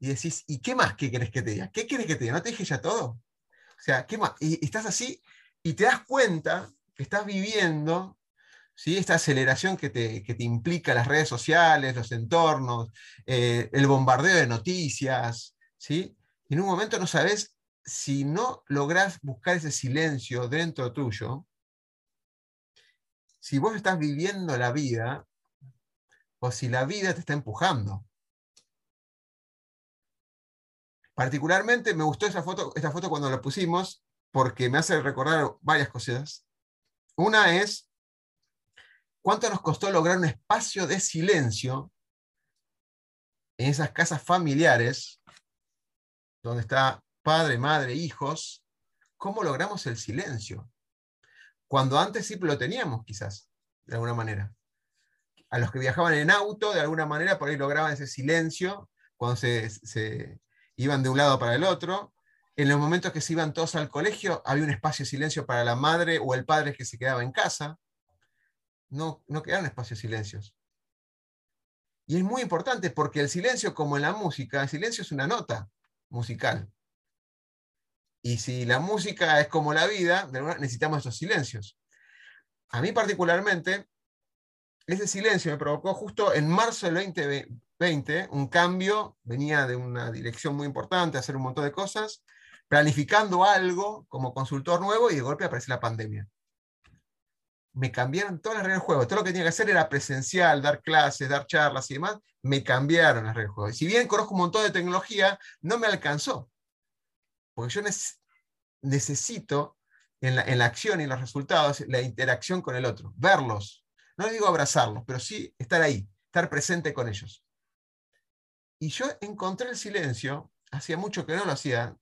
y decís, ¿y qué más qué querés que te diga? ¿Qué quieres que te diga? ¿No te dije ya todo? O sea, ¿qué más? Y estás así y te das cuenta que estás viviendo esta aceleración que te, que te, implica las redes sociales, los entornos, eh, el bombardeo de noticias, ¿sí? En un momento no sabes si no logras buscar ese silencio dentro tuyo, si vos estás viviendo la vida o si la vida te está empujando. Particularmente me gustó esa foto, esta foto cuando la pusimos porque me hace recordar varias cosas. Una es cuánto nos costó lograr un espacio de silencio en esas casas familiares donde está padre, madre, hijos, ¿cómo logramos el silencio? Cuando antes sí lo teníamos, quizás, de alguna manera. A los que viajaban en auto, de alguna manera, por ahí lograban ese silencio cuando se, iban de un lado para el otro. En los momentos que se iban todos al colegio, había un espacio de silencio para la madre o el padre que se quedaba en casa. No, no quedaron espacios silencios. Y es muy importante porque el silencio, como en la música, el silencio es una nota musical. Y si la música es como la vida, necesitamos esos silencios. A mí particularmente, ese silencio me provocó justo en marzo del 2020 un cambio, venía de una dirección muy importante, hacer un montón de cosas, planificando algo como consultor nuevo y de golpe aparece la pandemia. Me cambiaron todas las reglas del juego. Todo lo que tenía que hacer era presencial, dar clases, dar charlas y demás. Me cambiaron las reglas del juego. Y si bien conozco un montón de tecnología, no me alcanzó. Porque yo necesito en la, acción y en los resultados la interacción con el otro, verlos. No digo abrazarlos, pero sí estar ahí, estar presente con ellos. Y yo encontré el silencio, hacía mucho que no lo hacía,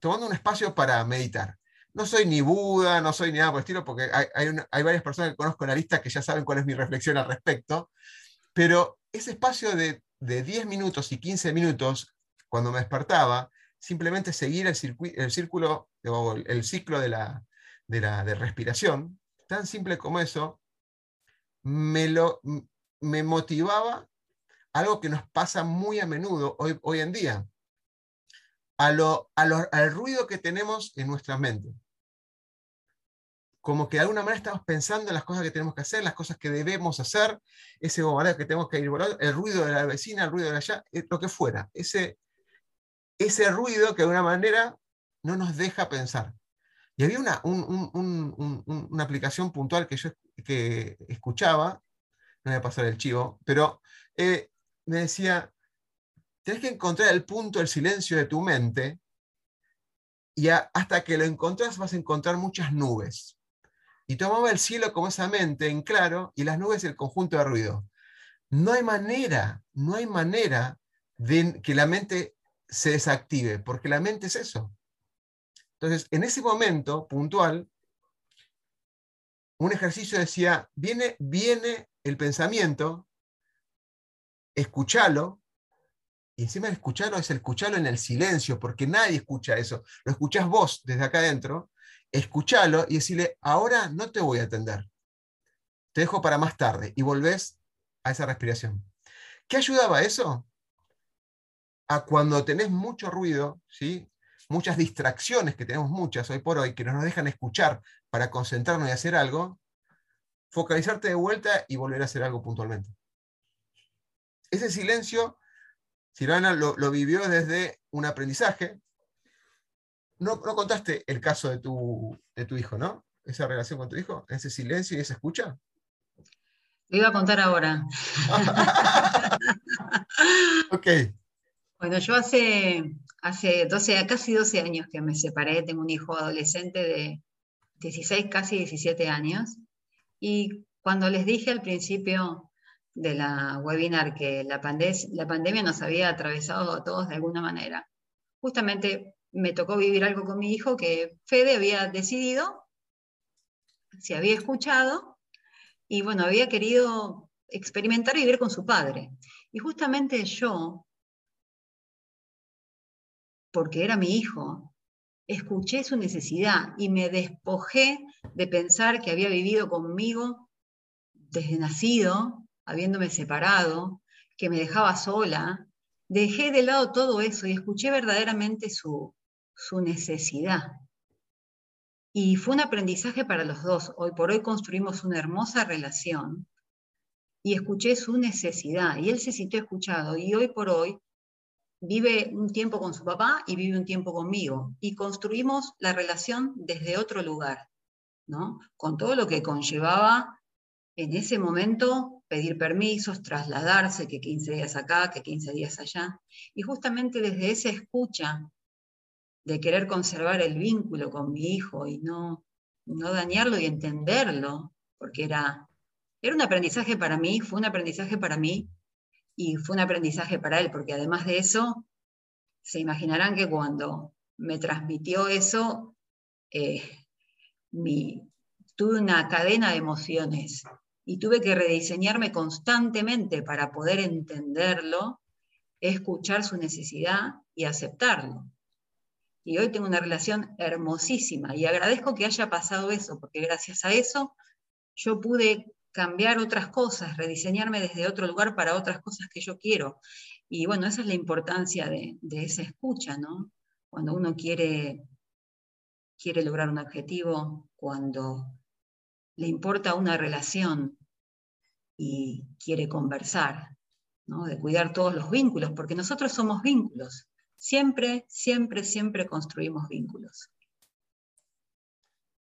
tomando un espacio para meditar. No soy ni Buda, no soy ni nada por el estilo, porque hay, varias personas que conozco en la lista que ya saben cuál es mi reflexión al respecto, pero ese espacio de, de 10 minutos y 15 minutos cuando me despertaba, simplemente seguir el, el círculo, el ciclo de la, de respiración, tan simple como eso, me, lo, me motivaba algo que nos pasa muy a menudo hoy, hoy en día, a lo, al ruido que tenemos en nuestra mente. Como que de alguna manera estamos pensando en las cosas que tenemos que hacer, las cosas que debemos hacer, ese bombardeo que tenemos que ir volando, el ruido de la vecina, el ruido de allá, eh, lo que fuera. Ese, ese ruido que de alguna manera no nos deja pensar. Y había una, una aplicación puntual que yo que escuchaba, no voy a pasar el chivo, pero eh, me decía, tienes que encontrar el punto del silencio de tu mente y hasta que lo encontrás vas a encontrar muchas nubes. Y tomaba el cielo como esa mente en claro y las nubes el conjunto de ruido. No hay manera, no hay manera de que la mente se desactive, porque la mente es eso. Entonces, en ese momento puntual, un ejercicio decía, viene, viene el pensamiento, escúchalo, y encima de escucharlo es escucharlo en el silencio, porque nadie escucha eso. Lo escuchás vos desde acá adentro, escuchalo y decirle, ahora no te voy a atender. Te dejo para más tarde y volvés a esa respiración. ¿Qué ayudaba eso? a cuando tenés mucho ruido, ¿sí? muchas distracciones, que tenemos muchas hoy por hoy, que no nos dejan escuchar para concentrarnos y hacer algo, focalizarte de vuelta y volver a hacer algo puntualmente. Ese silencio, Silvana lo, lo vivió desde un aprendizaje. No, no, contaste el caso de tu, de tu hijo, ¿no? Esa relación con tu hijo, ese silencio y esa escucha. Lo iba a contar ahora. ok. Bueno, yo hace, hace 12, casi 12 años que me separé, tengo un hijo adolescente de 16, casi 17 años, y cuando les dije al principio de la webinar que la, la pandemia nos había atravesado a todos de alguna manera, justamente me tocó vivir algo con mi hijo que Fede había decidido, se había escuchado, y bueno, había querido experimentar vivir con su padre. Y justamente yo, porque era mi hijo, escuché su necesidad y me despojé de pensar que había vivido conmigo desde nacido, habiéndome separado, que me dejaba sola. Dejé de lado todo eso y escuché verdaderamente su, su necesidad. Y fue un aprendizaje para los dos. Hoy por hoy construimos una hermosa relación y escuché su necesidad y él se sintió escuchado y hoy por hoy vive un tiempo con su papá y vive un tiempo conmigo. Y construimos la relación desde otro lugar, ¿no? Con todo lo que conllevaba en ese momento pedir permisos, trasladarse, que 15 días acá, que 15 días allá. Y justamente desde esa escucha de querer conservar el vínculo con mi hijo y no, no dañarlo y entenderlo, porque era, era un aprendizaje para mí, fue un aprendizaje para mí y fue un aprendizaje para él, porque además de eso, se imaginarán que cuando me transmitió eso, eh, tuve una cadena de emociones y tuve que rediseñarme constantemente para poder entenderlo, escuchar su necesidad y aceptarlo. Y hoy tengo una relación hermosísima y agradezco que haya pasado eso, porque gracias a eso yo pude cambiar otras cosas, rediseñarme desde otro lugar para otras cosas que yo quiero. Y bueno, esa es la importancia de, esa escucha, ¿no? Cuando uno quiere, quiere lograr un objetivo, cuando le importa una relación y quiere conversar, ¿no? de cuidar todos los vínculos, porque nosotros somos vínculos. Siempre, siempre, siempre construimos vínculos.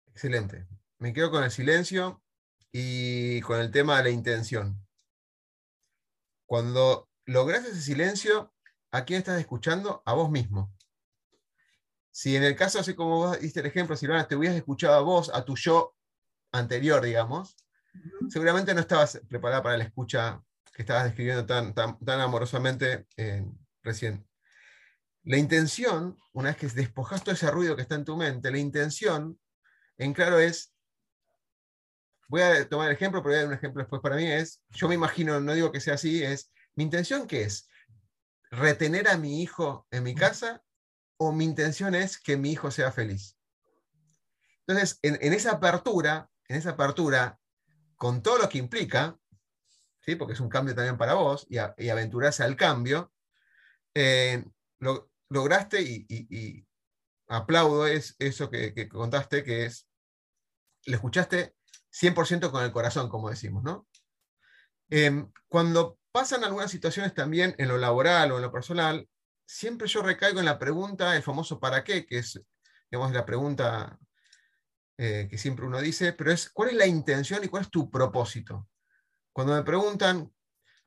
Excelente. Me quedo con el silencio y con el tema de la intención. Cuando logras ese silencio, ¿a quién estás escuchando? A vos mismo. Si en el caso, así como vos diste el ejemplo, Silvana, te hubieras escuchado a vos, a tu yo anterior, digamos, seguramente no estabas preparada para la escucha que estabas describiendo tan, tan, amorosamente eh, recién. La intención, una vez que despojas todo ese ruido que está en tu mente, la intención, en claro, es voy a tomar el ejemplo, pero voy a dar un ejemplo después para mí, es, yo me imagino, no digo que sea así, es, mi intención qué es? ¿Retener a mi hijo en mi casa o mi intención es que mi hijo sea feliz? Entonces, en, esa apertura, en esa apertura, con todo lo que implica, ¿sí? porque es un cambio también para vos, y, aventurarse al cambio, eh, lo, lograste y, aplaudo es eso que, contaste, que es, le escuchaste 100% con el corazón, como decimos, ¿no? Em, cuando pasan algunas situaciones también en lo laboral o en lo personal, siempre yo recaigo en la pregunta, el famoso ¿para qué? que es, digamos, la pregunta eh, que siempre uno dice, pero es ¿cuál es la intención y cuál es tu propósito? Cuando me preguntan,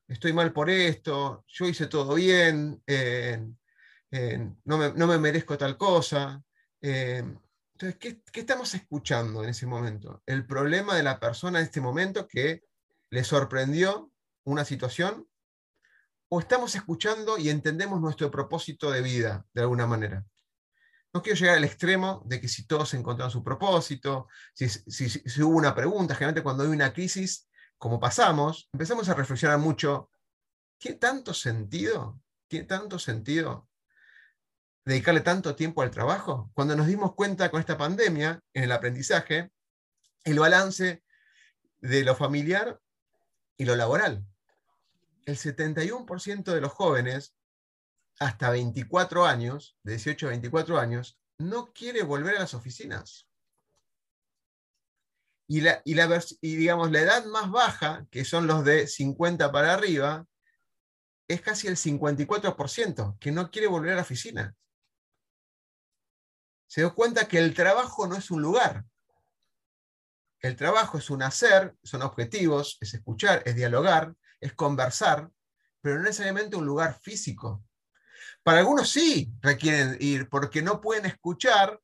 estoy mal por esto, yo hice todo bien, no, me, no, me, merezco tal cosa, entonces, ¿qué, estamos escuchando en ese momento? El problema de la persona en este momento que le sorprendió una situación, o estamos escuchando y entendemos nuestro propósito de vida de alguna manera. No quiero llegar al extremo de que si todos encontraron su propósito, si, hubo una pregunta, generalmente cuando hay una crisis, como pasamos, empezamos a reflexionar mucho, ¿tiene tanto sentido? ¿Tiene tanto sentido dedicarle tanto tiempo al trabajo? Cuando nos dimos cuenta con esta pandemia, en el aprendizaje, el balance de lo familiar y lo laboral. El 71% de los jóvenes hasta 24 años, de 18 a 24 años, no quiere volver a las oficinas. Y, la, y, la, y digamos, la edad más baja, que son los de 50 para arriba, es casi el 54% que no quiere volver a la oficina se dio cuenta que el trabajo no es un lugar. El trabajo es un hacer, son objetivos, es escuchar, es dialogar, es conversar, pero no necesariamente un lugar físico. Para algunos sí requieren ir, porque no pueden escuchar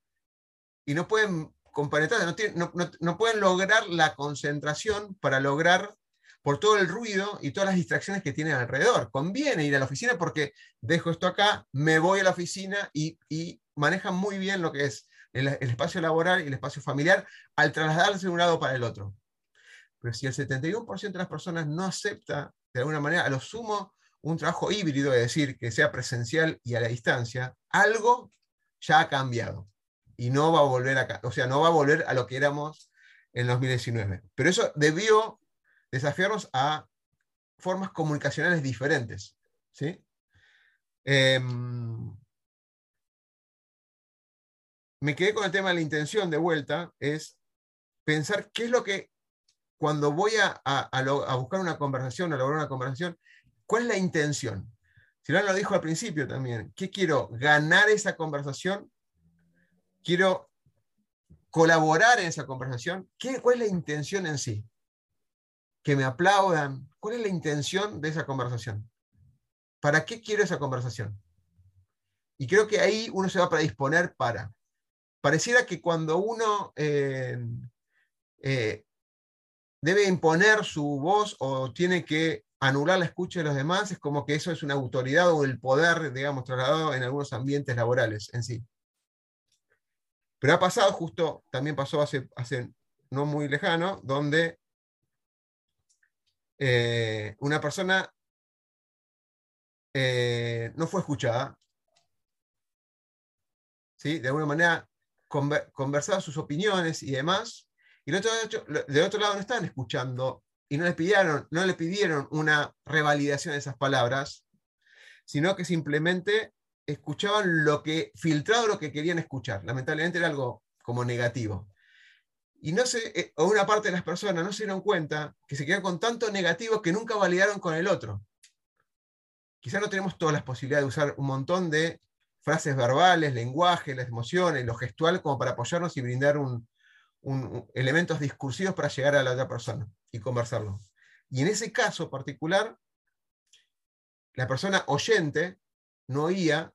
y no pueden no, no, pueden lograr la concentración para lograr por todo el ruido y todas las distracciones que tienen alrededor. Conviene ir a la oficina porque dejo esto acá, me voy a la oficina y, y manejan muy bien lo que es el, espacio laboral y el espacio familiar al trasladarse de un lado para el otro. Pero si el 71% de las personas no acepta de alguna manera, a lo sumo, un trabajo híbrido, es decir, que sea presencial y a la distancia, algo ya ha cambiado y no va a volver a, o sea, no va a volver a lo que éramos en 2019. Pero eso debió desafiarnos a formas comunicacionales diferentes. ¿sí? Em, me quedé con el tema de la intención de vuelta, es pensar qué es lo que, cuando voy a, buscar una conversación, a lograr una conversación, ¿cuál es la intención? Silvana lo dijo al principio también. ¿Qué quiero? ¿Ganar esa conversación? ¿Quiero colaborar en esa conversación? ¿Qué, ¿Cuál es la intención en sí? ¿Que me aplaudan? ¿Cuál es la intención de esa conversación? ¿Para qué quiero esa conversación? Y creo que ahí uno se va a predisponer para. Pareciera que cuando uno eh, eh, debe imponer su voz o tiene que anular la escucha de los demás, es como que eso es una autoridad o el poder, digamos, trasladado en algunos ambientes laborales en sí. Pero ha pasado justo, también pasó hace, no muy lejano, donde eh, una persona eh, no fue escuchada. ¿sí? De alguna manera conversaba sus opiniones y demás, y de otro, otro lado no estaban escuchando y no le pidieron, no le pidieron una revalidación de esas palabras, sino que simplemente escuchaban lo que, filtrado lo que querían escuchar. Lamentablemente era algo como negativo. Y no sé, eh, o una parte de las personas no se dieron cuenta que se quedaron con tanto negativo que nunca validaron con el otro. Quizá no tenemos todas las posibilidades de usar un montón de frases verbales, lenguaje, las emociones, lo gestual, como para apoyarnos y brindar un, elementos discursivos para llegar a la otra persona y conversarlo. Y en ese caso particular, la persona oyente no oía,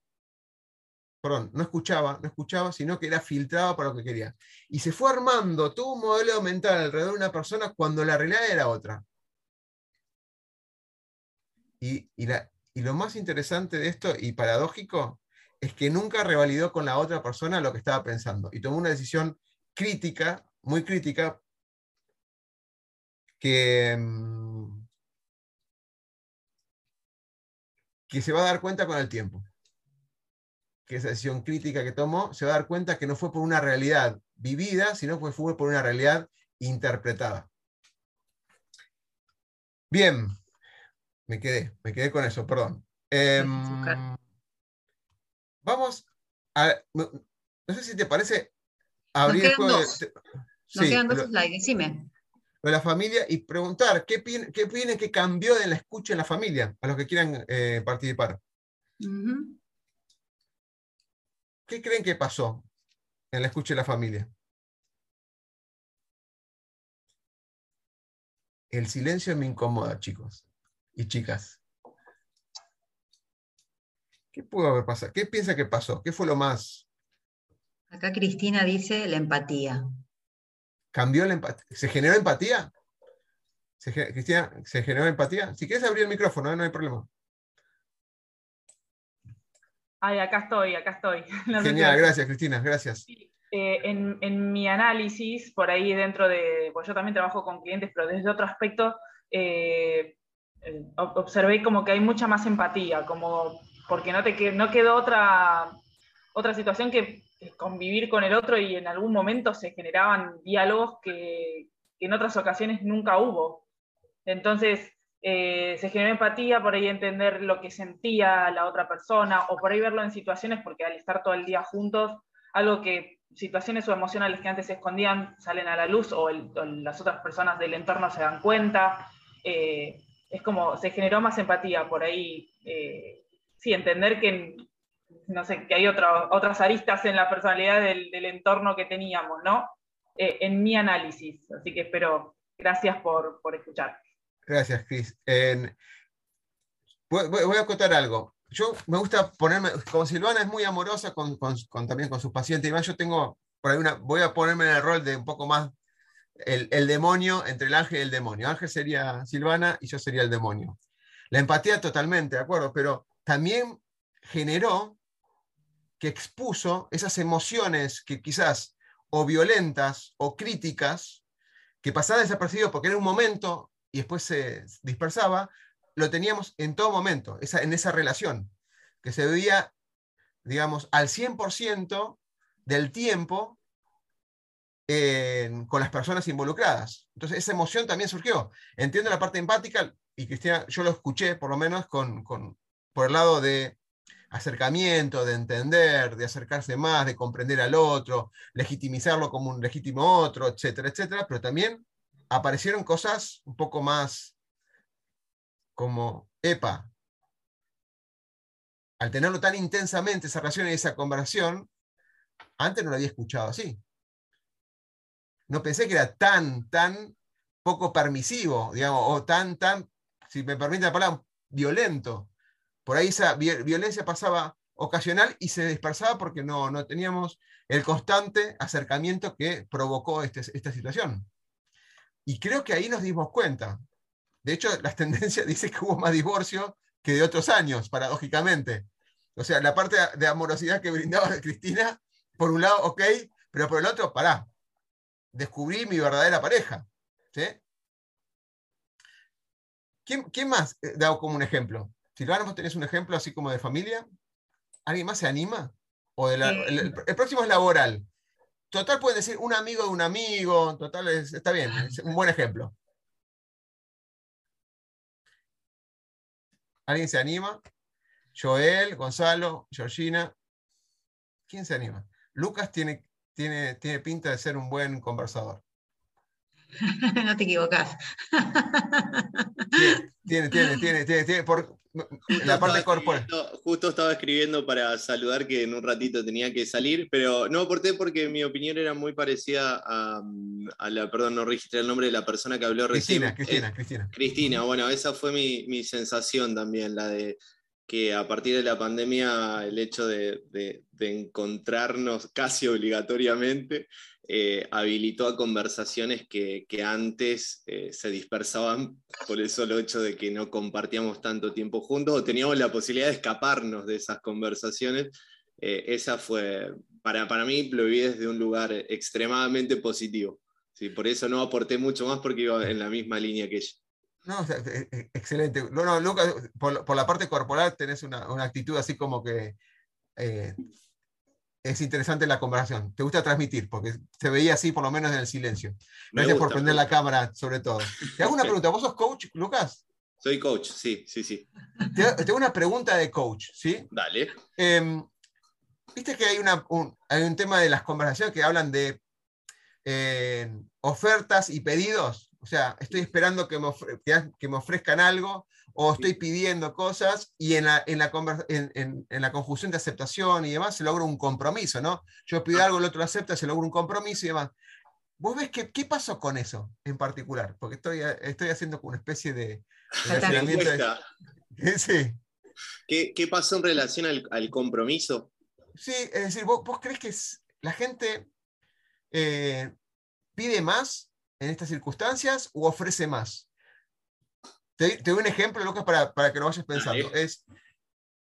perdón, no escuchaba, no escuchaba, sino que era filtrado para lo que quería. Y se fue armando todo un modelo mental alrededor de una persona cuando la realidad era otra. Y, y lo más interesante de esto y paradójico es que nunca revalidó con la otra persona lo que estaba pensando y tomó una decisión crítica, muy crítica, que, mm, que se va a dar cuenta con el tiempo. Que esa decisión crítica que tomó se va a dar cuenta que no fue por una realidad vivida, sino que fue por una realidad interpretada. Bien, me quedé, me quedé con eso, perdón. Em, vamos a, no sé si te parece abrir el. Nos quedan dos slides, decime. De la familia y preguntar qué viene qué que cambió en la escucha en la familia, a los que quieran eh, participar. ¿Qué creen que pasó en la escucha de la familia? El silencio me incomoda, chicos y chicas. ¿Qué pudo haber pasado? ¿Qué piensa que pasó? ¿Qué fue lo más Acá Cristina dice la empatía. ¿Cambió la empatía? ¿Se generó empatía? Cristina, ¿se generó empatía? Si quieres abrir el micrófono, ¿eh? no hay problema. Ay, acá estoy, acá estoy. Genial, gracias Cristina, gracias. Eh, en, mi análisis, por ahí dentro de, pues yo también trabajo con clientes, pero desde otro aspecto, eh, observé como que hay mucha más empatía, como porque no, te, no quedó otra, otra situación que convivir con el otro y en algún momento se generaban diálogos que, en otras ocasiones nunca hubo. Entonces, eh, se generó empatía, por ahí entender lo que sentía la otra persona, o por ahí verlo en situaciones, porque al estar todo el día juntos, algo que situaciones o emocionales que antes se escondían salen a la luz, o, las otras personas del entorno se dan cuenta. Eh, es como se generó más empatía por ahí. Eh, sí, entender que no sé, que hay otras aristas en la personalidad del, entorno que teníamos, ¿no? Eh, en mi análisis. Así que espero, gracias por, escuchar. Gracias, Cris. voy, a acotar algo. Yo me gusta ponerme, como Silvana es muy amorosa con, también con sus pacientes, y más yo tengo, por ahí una, voy a ponerme en el rol de un poco más el, el, demonio, entre el ángel y el demonio. Ángel sería Silvana y yo sería el demonio. La empatía totalmente, ¿de acuerdo? Pero también generó que expuso esas emociones que quizás o violentas o críticas, que pasaba desapercibido porque era un momento y después se dispersaba, lo teníamos en todo momento, esa, en esa relación, que se veía, digamos, al 100% del tiempo con las personas involucradas. Entonces, esa emoción también surgió. Entiendo la parte empática, y Cristina, yo lo escuché por lo menos con, con, por el lado de acercamiento, de entender, de acercarse más, de comprender al otro, legitimizarlo como un legítimo otro, etcétera, etcétera, pero también aparecieron cosas un poco más como, epa, al tenerlo tan intensamente, esa relación y esa conversación, antes no lo había escuchado así. No pensé que era tan, tan poco permisivo, digamos, o tan, tan, si me permite la palabra, violento. Por ahí esa violencia pasaba ocasional y se dispersaba porque no, no teníamos el constante acercamiento que provocó este, esta situación. Y creo que ahí nos dimos cuenta. De hecho, las tendencias dicen que hubo más divorcio que de otros años, paradójicamente. O sea, la parte de amorosidad que brindaba Cristina, por un lado, ok, pero por el otro, pará. Descubrí mi verdadera pareja. ¿sí? ¿Quién, más he dado como un ejemplo? Silvana, ¿vos tenés un ejemplo así como de familia? ¿Alguien más se anima? O el, el, próximo es laboral. Total puede decir un amigo de un amigo, total está bien, es un buen ejemplo. ¿Alguien se anima? Joel, Gonzalo, Georgina. ¿Quién se anima? Lucas tiene, tiene, tiene pinta de ser un buen conversador. no te equivocas. Tiene, tiene, tiene, tiene, tiene, por la parte corporal. Justo estaba escribiendo para saludar que en un ratito tenía que salir, pero no aporté porque mi opinión era muy parecida a, la, perdón, no registré el nombre de la persona que habló recién. Cristina, Cristina, eh, Cristina. Cristina, bueno, esa fue mi, mi sensación también, la de que a partir de la pandemia el hecho de, de, encontrarnos casi obligatoriamente eh, habilitó a conversaciones que, que antes eh, se dispersaban por el solo hecho de que no compartíamos tanto tiempo juntos o teníamos la posibilidad de escaparnos de esas conversaciones. Eh, esa fue, para, para mí lo viví desde un lugar extremadamente positivo. Sí, por eso no aporté mucho más porque iba en la misma línea que ella. E, e, excelente. No, no, Lucas, por, la parte corporal tenés una, actitud así como que es interesante la conversación. Te gusta transmitir, porque se veía así por lo menos en el silencio. Gracias por prender la cámara, sobre todo. Te hago una pregunta. ¿Vos sos coach, Lucas? Soy coach, sí, sí, sí. Te, hago una pregunta de coach, ¿sí? Dale. Em, viste que hay, una, un, hay un tema de las conversaciones que hablan de eh, ofertas y pedidos. O sea, estoy esperando que me, que me ofrezcan algo o estoy pidiendo cosas y en la, en la, en, en, la conjunción de aceptación y demás se logra un compromiso, ¿no? Yo pido ah. algo, el otro acepta, se logra un compromiso y demás. ¿Vos ves que, qué pasó con eso en particular? Porque estoy, estoy haciendo una especie de... de sí. ¿Qué, ¿Qué, pasó en relación al, al, compromiso? Sí, es decir, ¿vos, vos crees que la gente eh, pide más en estas circunstancias o ofrece más? Te, doy un ejemplo, Lucas, para, para que lo vayas pensando. Es,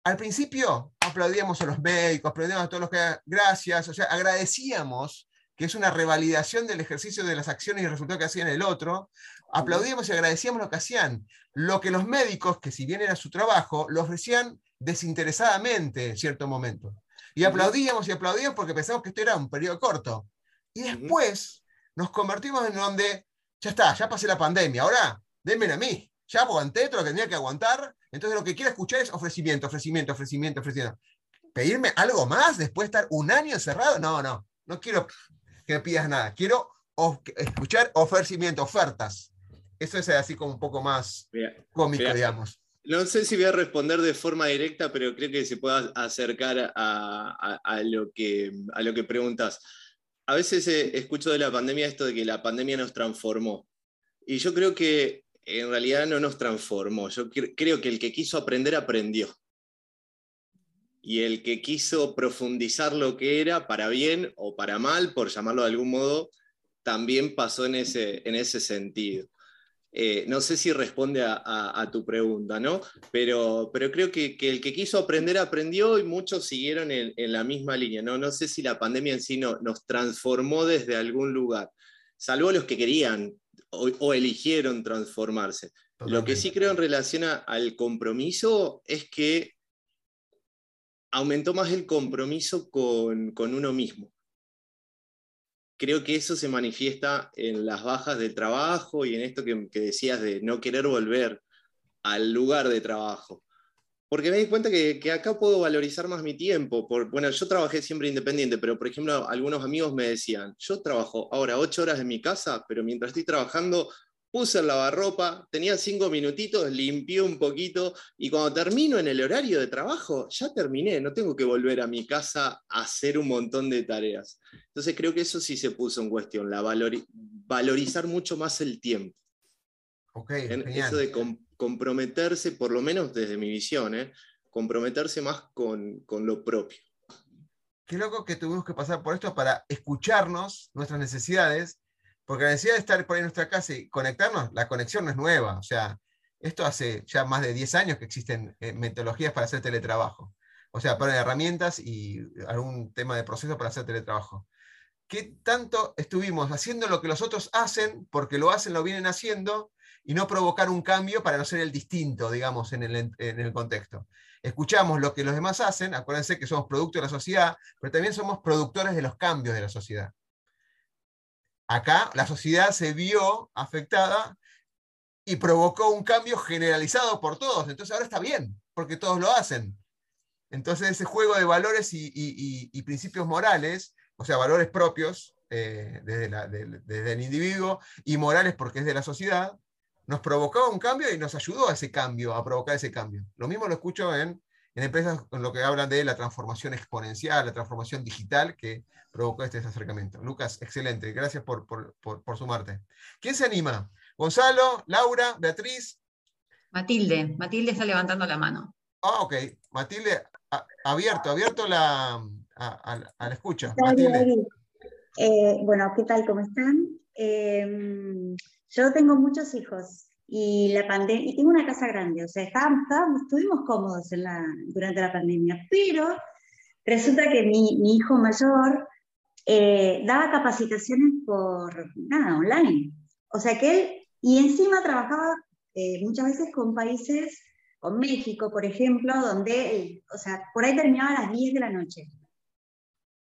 al principio aplaudíamos a los médicos, aplaudíamos a todos los que gracias, o sea, agradecíamos que es una revalidación del ejercicio de las acciones y el resultado que hacían el otro, aplaudíamos y agradecíamos lo que hacían. Lo que los médicos, que si bien era su trabajo, lo ofrecían desinteresadamente en cierto momento. Y aplaudíamos y aplaudíamos porque pensamos que esto era un periodo corto. Y después nos convertimos en donde, ya está, ya pasé la pandemia, ahora denme a mí, ya aguanté todo lo que tenía que aguantar, entonces lo que quiero escuchar es ofrecimiento, ofrecimiento, ofrecimiento, ofrecimiento. ¿Pedirme algo más después de estar un año encerrado? No, no, no quiero que me pidas nada, quiero escuchar ofrecimiento, ofertas. Eso es así como un poco más cómico, digamos. No sé si voy a responder de forma directa, pero creo que se pueda acercar a, lo, que, a lo que preguntas a veces eh, escucho de la pandemia esto de que la pandemia nos transformó. Y yo creo que en realidad no nos transformó. Yo creo que el que quiso aprender, aprendió. Y el que quiso profundizar lo que era, para bien o para mal, por llamarlo de algún modo, también pasó en ese, en ese sentido. Eh, no sé si responde a, tu pregunta, ¿no? Pero, pero creo que, el que quiso aprender aprendió y muchos siguieron en, la misma línea, ¿no? No sé si la pandemia en sí no, nos transformó desde algún lugar, salvo los que querían o, eligieron transformarse. Lo que sí creo en relación al compromiso es que aumentó más el compromiso con, con uno mismo creo que eso se manifiesta en las bajas del trabajo y en esto que, decías de no querer volver al lugar de trabajo. Porque me di cuenta que, acá puedo valorizar más mi tiempo. Por, bueno, yo trabajé siempre independiente, pero por ejemplo, algunos amigos me decían, yo trabajo ahora ocho horas en mi casa, pero mientras estoy trabajando, puse el lavarropa, tenía cinco minutitos, limpié un poquito y cuando termino en el horario de trabajo, ya terminé, no tengo que volver a mi casa a hacer un montón de tareas. Entonces creo que eso sí se puso en cuestión, la valorizar mucho más el tiempo. Ok, Eso de comprometerse, por lo menos desde mi visión, ¿eh? comprometerse más con, con lo propio. Qué loco que tuvimos que pasar por esto para escucharnos nuestras necesidades porque la necesidad de estar por ahí en nuestra casa y conectarnos, la conexión no es nueva. O sea, esto hace ya más de 10 años que existen eh, metodologías para hacer teletrabajo. O sea, para herramientas y algún tema de proceso para hacer teletrabajo. ¿Qué tanto estuvimos haciendo lo que los otros hacen, porque lo hacen, lo vienen haciendo, y no provocar un cambio para no ser el distinto, digamos, en el, en el contexto? Escuchamos lo que los demás hacen, acuérdense que somos producto de la sociedad, pero también somos productores de los cambios de la sociedad. Acá la sociedad se vio afectada y provocó un cambio generalizado por todos. Entonces ahora está bien, porque todos lo hacen. Entonces ese juego de valores y, principios morales, o sea, valores propios eh, desde, el individuo y morales porque es de la sociedad, nos provocó un cambio y nos ayudó a ese cambio, a provocar ese cambio. Lo mismo lo escucho en, en empresas con lo que hablan de la transformación exponencial, la transformación digital, que provocó este acercamiento. Lucas, excelente, gracias por, sumarte. ¿Quién se anima? Gonzalo, Laura, Beatriz. Matilde, Matilde está levantando la mano. Ah, ok. Matilde, abierto, abierto la, a, la escucha. Matilde. Eh, bueno, ¿qué tal? ¿Cómo están? Em, yo tengo muchos hijos y la pandemia, y tengo una casa grande, o sea, estábamos, estuvimos cómodos en la, durante la pandemia, pero resulta que mi, mi hijo mayor eh, daba capacitaciones por, nada, online. O sea que él, y encima trabajaba eh, muchas veces con países, con México, por ejemplo, donde, o sea, por ahí terminaba a las 10 de la noche.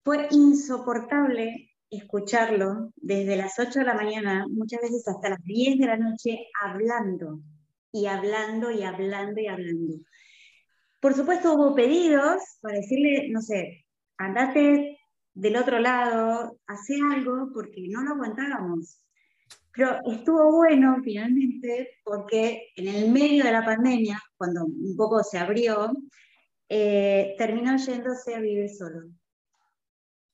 Fue insoportable escucharlo desde las 8 de la mañana, muchas veces hasta las 10 de la noche, hablando y hablando y hablando y hablando. Por supuesto hubo pedidos para decirle, no sé, andate del otro lado, hace algo porque no lo aguantábamos. Pero estuvo bueno finalmente porque en el medio de la pandemia, cuando un poco se abrió, eh, terminó yéndose a vivir solo.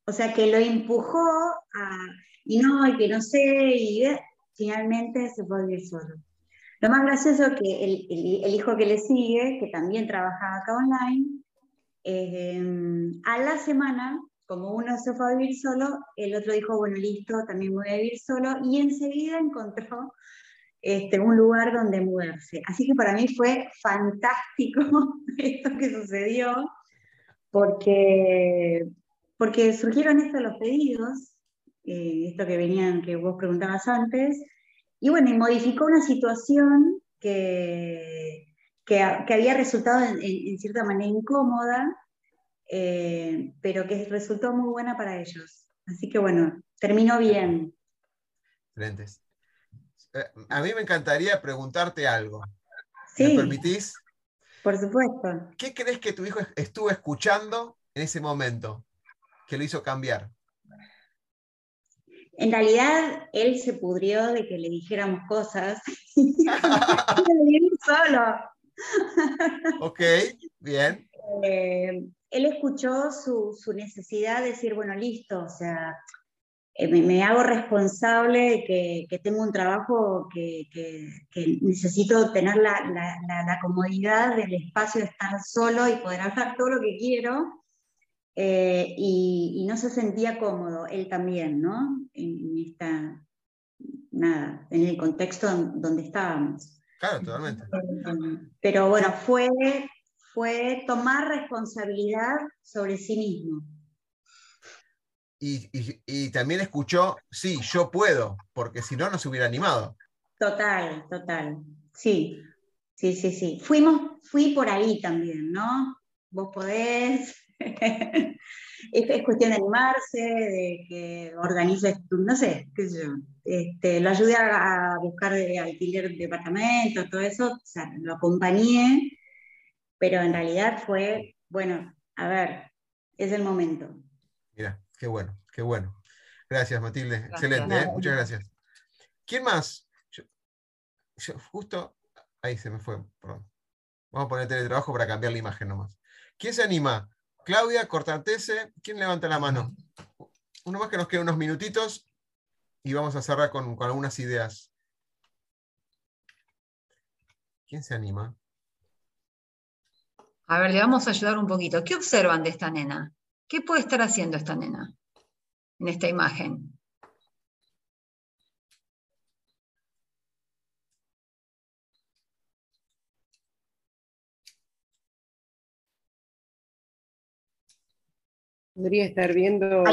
O sea que lo empujó a, y no, y que no sé, y eh, finalmente se fue a vivir solo. Lo más gracioso es que el, el, hijo que le sigue, que también trabajaba acá online, eh, a la semana como uno se fue a vivir solo, el otro dijo, bueno, listo, también voy a vivir solo, y enseguida encontró este, un lugar donde mudarse. Así que para mí fue fantástico esto que sucedió, porque, porque surgieron estos los pedidos, eh, esto que venían, que vos preguntabas antes, y bueno, y modificó una situación que, que, había resultado en cierta manera incómoda, eh, pero que resultó muy buena para ellos. Así que bueno, terminó bien. Excelentes. Eh, a mí me encantaría preguntarte algo. ¿Me permitís? Por supuesto. ¿Qué crees que tu hijo estuvo escuchando en ese momento que lo hizo cambiar? En realidad, él se pudrió de que le dijéramos cosas solo. ok, bien. Eh, él escuchó su, necesidad de decir, bueno, listo, o sea, eh, me, hago responsable de que, tengo un trabajo que, necesito tener la, comodidad del espacio de estar solo y poder hacer todo lo que quiero. Eh, y, no se sentía cómodo, él también, ¿no? En, esta, nada, en el contexto donde estábamos. Claro, totalmente. Pero bueno, fue fue tomar responsabilidad sobre sí mismo. Y, también escuchó, sí, yo puedo, porque si no, no se hubiera animado. Total, total. Sí, sí, sí, sí. Fuimos, fui por ahí también, ¿no? Vos podés. es, cuestión de animarse, de que organices, no sé, qué sé yo. Este, lo ayudé a, buscar de alquiler departamento, todo eso, o sea, lo acompañé pero en realidad fue, bueno, a ver, es el momento. Mira, qué bueno, qué bueno. Gracias, Matilde. Excelente, ¿eh? muchas gracias. ¿Quién más? justo, ahí se me fue, perdón. Vamos a poner teletrabajo para cambiar la imagen nomás. ¿Quién se anima? Claudia, Cortantese, ¿quién levanta la mano? Uno más que nos queda unos minutitos y vamos a cerrar con, con algunas ideas. ¿Quién se anima? A ver, le vamos a ayudar un poquito. ¿Qué observan de esta nena? ¿Qué puede estar haciendo esta nena en esta imagen? Podría estar viendo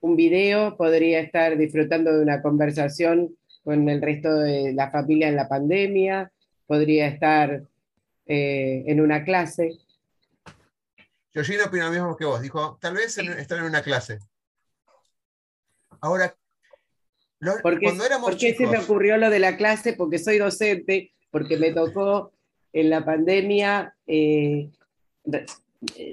un video, podría estar disfrutando de una conversación con el resto de la familia en la pandemia, podría estar eh, en una clase. Georgina opina lo mismo que vos, dijo, tal vez estar en una clase. Ahora, cuando éramos ¿por qué se me ocurrió lo de la clase? Porque soy docente, porque me tocó en la pandemia eh,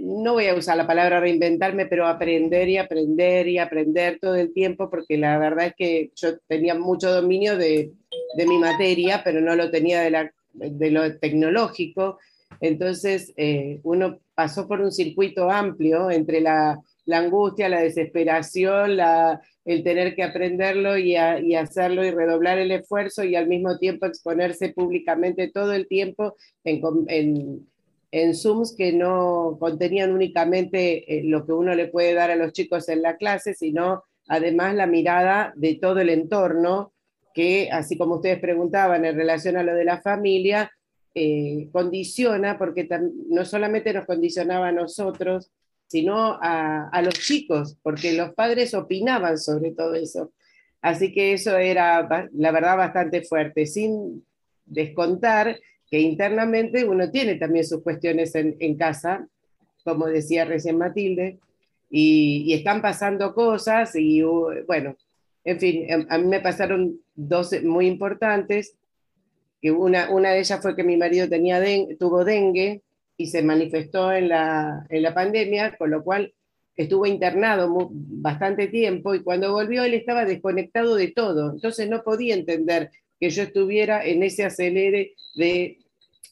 no voy a usar la palabra reinventarme, pero aprender y aprender y aprender todo el tiempo, porque la verdad es que yo tenía mucho dominio de, mi materia, pero no lo tenía de, lo tecnológico. Entonces, eh, uno pasó por un circuito amplio entre la, angustia, la desesperación, el tener que aprenderlo y, hacerlo y redoblar el esfuerzo y al mismo tiempo exponerse públicamente todo el tiempo en Zooms que no contenían únicamente eh, lo que uno le puede dar a los chicos en la clase, sino además la mirada de todo el entorno, que así como ustedes preguntaban en relación a lo de la familia, eh, condiciona, porque no solamente nos condicionaba a nosotros, sino a, a, los chicos, porque los padres opinaban sobre todo eso. Así que eso era, la verdad, bastante fuerte, sin descontar que internamente uno tiene también sus cuestiones en, casa, como decía recién Matilde, y, están pasando cosas y bueno, en fin, em, a mí me pasaron dos muy importantes, que una, una de ellas fue que mi marido tenía tuvo dengue y se manifestó en la, en la pandemia, con lo cual estuvo internado bastante tiempo y cuando volvió él estaba desconectado de todo, entonces no podía entender que yo estuviera en ese acelere de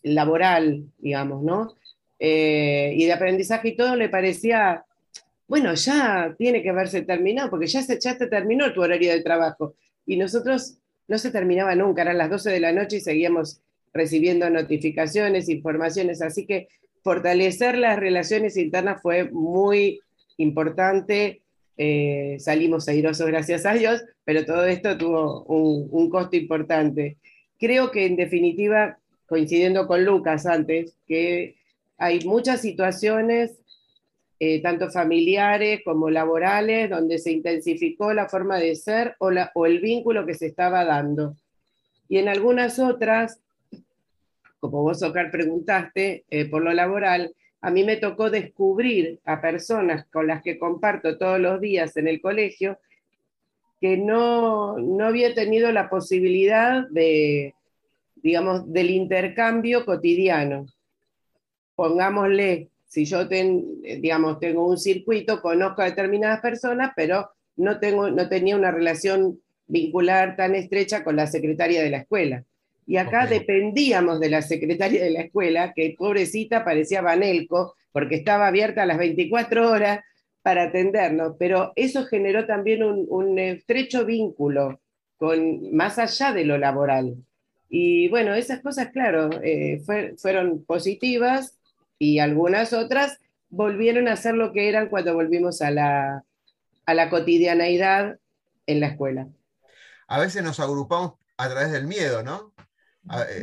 laboral, digamos, ¿no? Eh, y de aprendizaje y todo le parecía, bueno, ya tiene que haberse terminado, porque ya se, ya te terminó tu horario de trabajo. Y nosotros no se terminaba nunca, eran las 12 de la noche y seguíamos recibiendo notificaciones, informaciones, así que fortalecer las relaciones internas fue muy importante. Eh, salimos airosos, gracias a Dios, pero todo esto tuvo un, un costo importante. Creo que en definitiva coincidiendo con Lucas antes, que hay muchas situaciones, eh, tanto familiares como laborales, donde se intensificó la forma de ser o, la, o el vínculo que se estaba dando. Y en algunas otras, como vos, Ocar, preguntaste, eh, por lo laboral, a mí me tocó descubrir a personas con las que comparto todos los días en el colegio que no, no había tenido la posibilidad de, digamos, del intercambio cotidiano. Pongámosle, si yo digamos, tengo un circuito, conozco a determinadas personas, pero no, tengo, no tenía una relación vincular tan estrecha con la secretaria de la escuela. Y acá dependíamos de la secretaria de la escuela, que pobrecita parecía Banelco, porque estaba abierta a las 24 horas para atendernos, pero eso generó también un, un estrecho vínculo con, más allá de lo laboral. Y bueno, esas cosas, claro, eh, fueron positivas y algunas otras volvieron a ser lo que eran cuando volvimos a la, a la cotidianeidad en la escuela. A veces nos agrupamos a través del miedo, ¿no?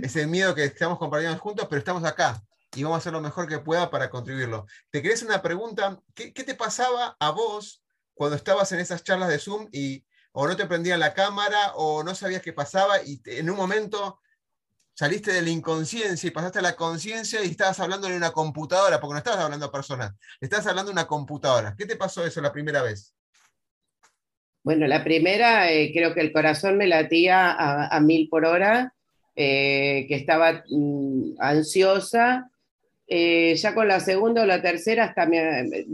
Ese miedo que estamos compartiendo juntos, pero estamos acá y vamos a hacer lo mejor que pueda para contribuirlo. Te quería hacer una pregunta, ¿qué, ¿qué, te pasaba a vos cuando estabas en esas charlas de Zoom y o no te prendían la cámara o no sabías qué pasaba y en un momento saliste de la inconsciencia y pasaste a la conciencia y estabas hablando de una computadora, porque no estabas hablando a personas, estabas hablando de una computadora. ¿Qué te pasó eso la primera vez? Bueno, la primera, eh, creo que el corazón me latía a, mil por hora, eh, que estaba mm, ansiosa. Eh, ya con la segunda o la tercera, hasta me,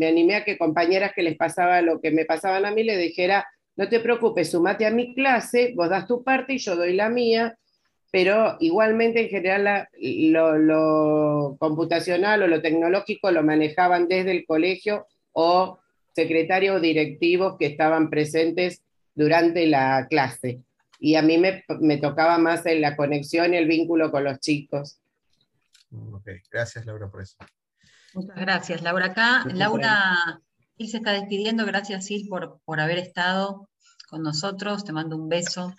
animé a que compañeras que les pasaba lo que me pasaban a mí le dijera, no te preocupes, sumate a mi clase, vos das tu parte y yo doy la mía. pero igualmente en general lo, computacional o lo tecnológico lo manejaban desde el colegio o secretarios o directivos que estaban presentes durante la clase. Y a mí me, me tocaba más en la conexión y el vínculo con los chicos. Ok, gracias Laura por eso. Muchas gracias, Laura. Acá, Laura, Gil se está despidiendo. Gracias, Sil, por, por haber estado con nosotros. Te mando un beso,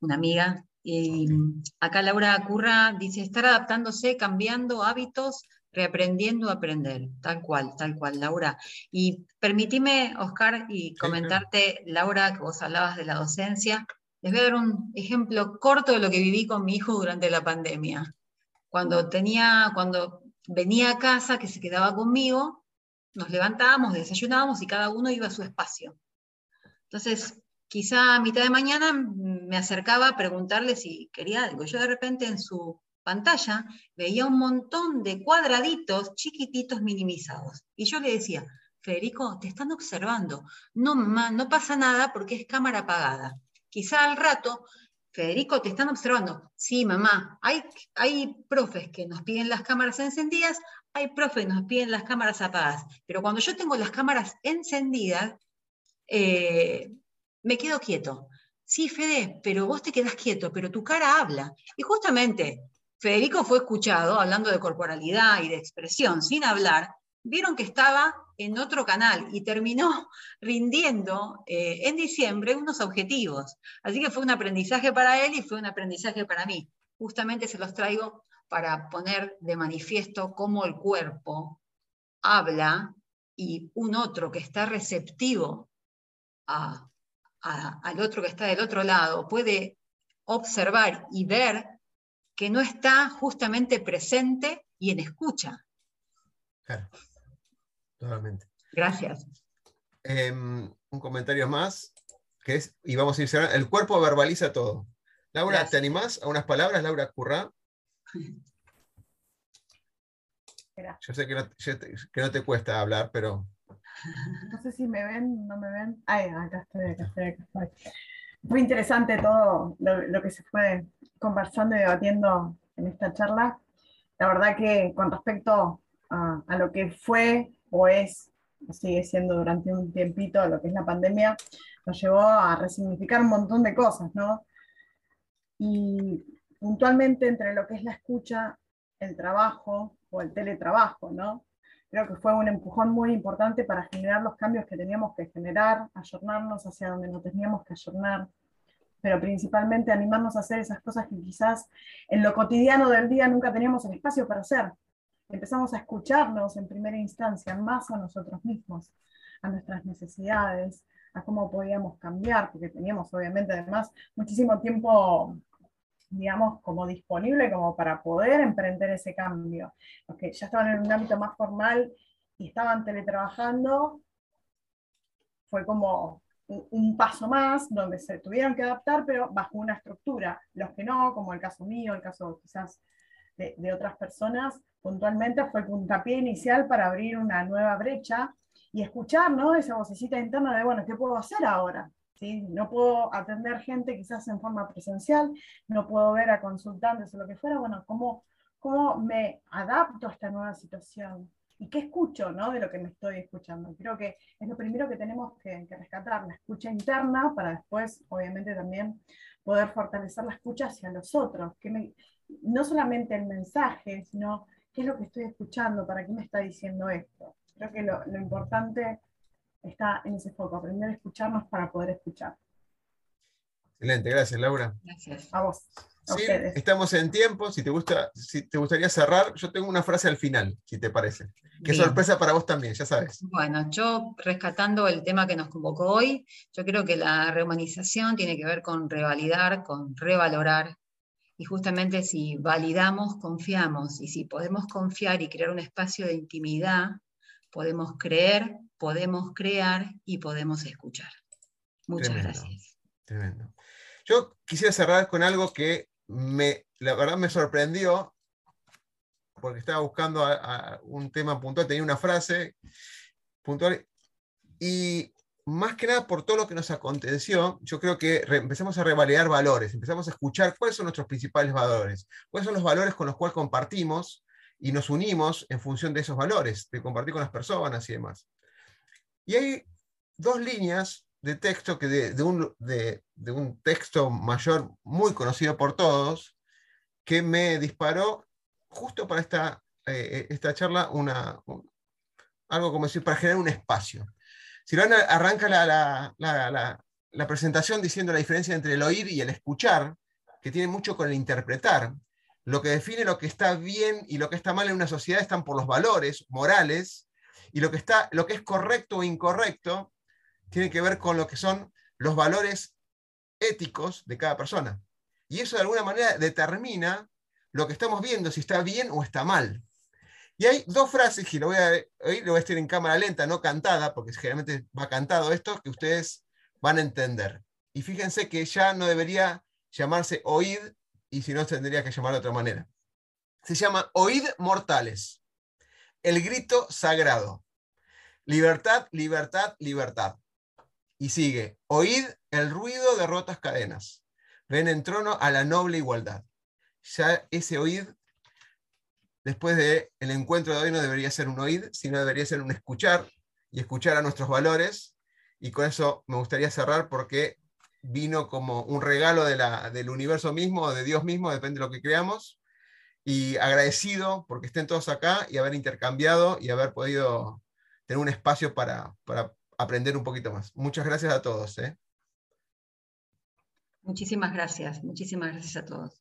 una amiga. Y acá Laura Curra dice, estar adaptándose, cambiando hábitos, reaprendiendo a aprender. Tal cual, tal cual, Laura. Y permitime, Oscar, y comentarte, Laura, que vos hablabas de la docencia. Les voy a dar un ejemplo corto de lo que viví con mi hijo durante la pandemia. Cuando tenía, cuando venía a casa, que se quedaba conmigo, nos levantábamos, desayunábamos y cada uno iba a su espacio. Entonces, quizá a mitad de mañana me acercaba a preguntarle si quería algo. Yo de repente en su pantalla veía un montón de cuadraditos chiquititos minimizados. Y yo le decía, Federico, te están observando. No, no pasa nada porque es cámara apagada. Quizá al rato Federico, te están observando. Sí, mamá, hay, hay profes que nos piden las cámaras encendidas, hay profes que nos piden las cámaras apagadas. Pero cuando yo tengo las cámaras encendidas, eh, me quedo quieto. Sí, Fede, pero vos te quedás quieto, pero tu cara habla. Y justamente Federico fue escuchado hablando de corporalidad y de expresión, sin hablar, vieron que estaba en otro canal y terminó rindiendo eh, en diciembre unos objetivos. Así que fue un aprendizaje para él y fue un aprendizaje para mí. Justamente se los traigo para poner de manifiesto cómo el cuerpo habla y un otro que está receptivo al otro que está del otro lado puede observar y ver que no está justamente presente y en escucha. Claro. Totalmente. Gracias. Em, un comentario más, que es, y vamos a ir cerrando, el cuerpo verbaliza todo. Laura, ¿te animás a unas palabras, Laura Currá? Yo sé que no, te, cuesta hablar, pero... No sé si me ven, no me ven. Ay, acá estoy, acá estoy, acá estoy. Muy interesante todo lo, que se fue conversando y debatiendo en esta charla. La verdad que con respecto a, a lo que fue o es, sigue siendo durante un tiempito lo que es la pandemia, nos llevó a resignificar un montón de cosas, ¿no? Y puntualmente entre lo que es la escucha, el trabajo o el teletrabajo, ¿no? Creo que fue un empujón muy importante para generar los cambios que teníamos que generar, ayornarnos hacia donde nos teníamos que ayornar, pero principalmente animarnos a hacer esas cosas que quizás en lo cotidiano del día nunca teníamos el espacio para hacer empezamos a escucharnos en primera instancia más a nosotros mismos, a nuestras necesidades, a cómo podíamos cambiar, porque teníamos obviamente además muchísimo tiempo, digamos, como disponible como para poder emprender ese cambio. Los que ya estaban en un ámbito más formal y estaban teletrabajando, fue como un, paso más donde se tuvieron que adaptar, pero bajo una estructura. Los que no, como el caso mío, el caso quizás de, otras personas, puntualmente fue el puntapié inicial para abrir una nueva brecha y escuchar ¿no? esa vocecita interna de, bueno, ¿qué puedo hacer ahora? ¿Sí? No puedo atender gente quizás en forma presencial, no puedo ver a consultantes o lo que fuera, bueno, ¿cómo, cómo me adapto a esta nueva situación? ¿Y qué escucho ¿no? de lo que me estoy escuchando? Creo que es lo primero que tenemos que, rescatar, la escucha interna, para después, obviamente, también poder fortalecer la escucha hacia los otros, que no solamente el mensaje, sino ¿Qué es lo que estoy escuchando? ¿Para qué me está diciendo esto? Creo que lo, importante está en ese foco, aprender a escucharnos para poder escuchar. Excelente, gracias Laura. Gracias. A vos. sí, estamos en tiempo, si te, gusta, si te gustaría cerrar, yo tengo una frase al final, si te parece. Qué sorpresa para vos también, ya sabes. Bueno, yo rescatando el tema que nos convocó hoy, yo creo que la rehumanización tiene que ver con revalidar, con revalorar, y justamente si validamos, confiamos, y si podemos confiar y crear un espacio de intimidad, podemos creer, podemos crear y podemos escuchar. Muchas gracias. Tremendo. Yo quisiera cerrar con algo que me, la verdad me sorprendió, porque estaba buscando un tema puntual, tenía una frase puntual, y más que nada por todo lo que nos aconteció, yo creo que empezamos a revalidar valores, empezamos a escuchar cuáles son nuestros principales valores, cuáles son los valores con los cuales compartimos y nos unimos en función de esos valores, de compartir con las personas y demás. Y hay dos líneas de texto que de, un, de, un, texto mayor muy conocido por todos, que me disparó justo para esta, eh, esta charla una, algo como decir, para generar un espacio. Silvana arranca la, la, presentación diciendo la diferencia entre el oír y el escuchar, que tiene mucho con el interpretar. Lo que define lo que está bien y lo que está mal en una sociedad están por los valores morales, y lo que, está, lo que es correcto o incorrecto tiene que ver con lo que son los valores éticos de cada persona. Y eso de alguna manera determina lo que estamos viendo, si está bien o está mal. Y hay dos frases, y lo voy a, hoy lo voy a estar en cámara lenta, no cantada, porque generalmente va cantado esto, que ustedes van a entender. Y fíjense que ya no debería llamarse oíd, y si no tendría que llamar de otra manera. Se llama oíd mortales, el grito sagrado. Libertad, libertad, libertad. Y sigue, oíd el ruido de rotas cadenas. Ven en trono a la noble igualdad. Ya ese oíd después del el encuentro de hoy no debería ser un oír, sino debería ser un escuchar y escuchar a nuestros valores. Y con eso me gustaría cerrar porque vino como un regalo de la, del universo mismo de Dios mismo, depende de lo que creamos. Y agradecido porque estén todos acá y haber intercambiado y haber podido tener un espacio para, para aprender un poquito más. Muchas gracias a todos. ¿eh? Muchísimas gracias, muchísimas gracias a todos.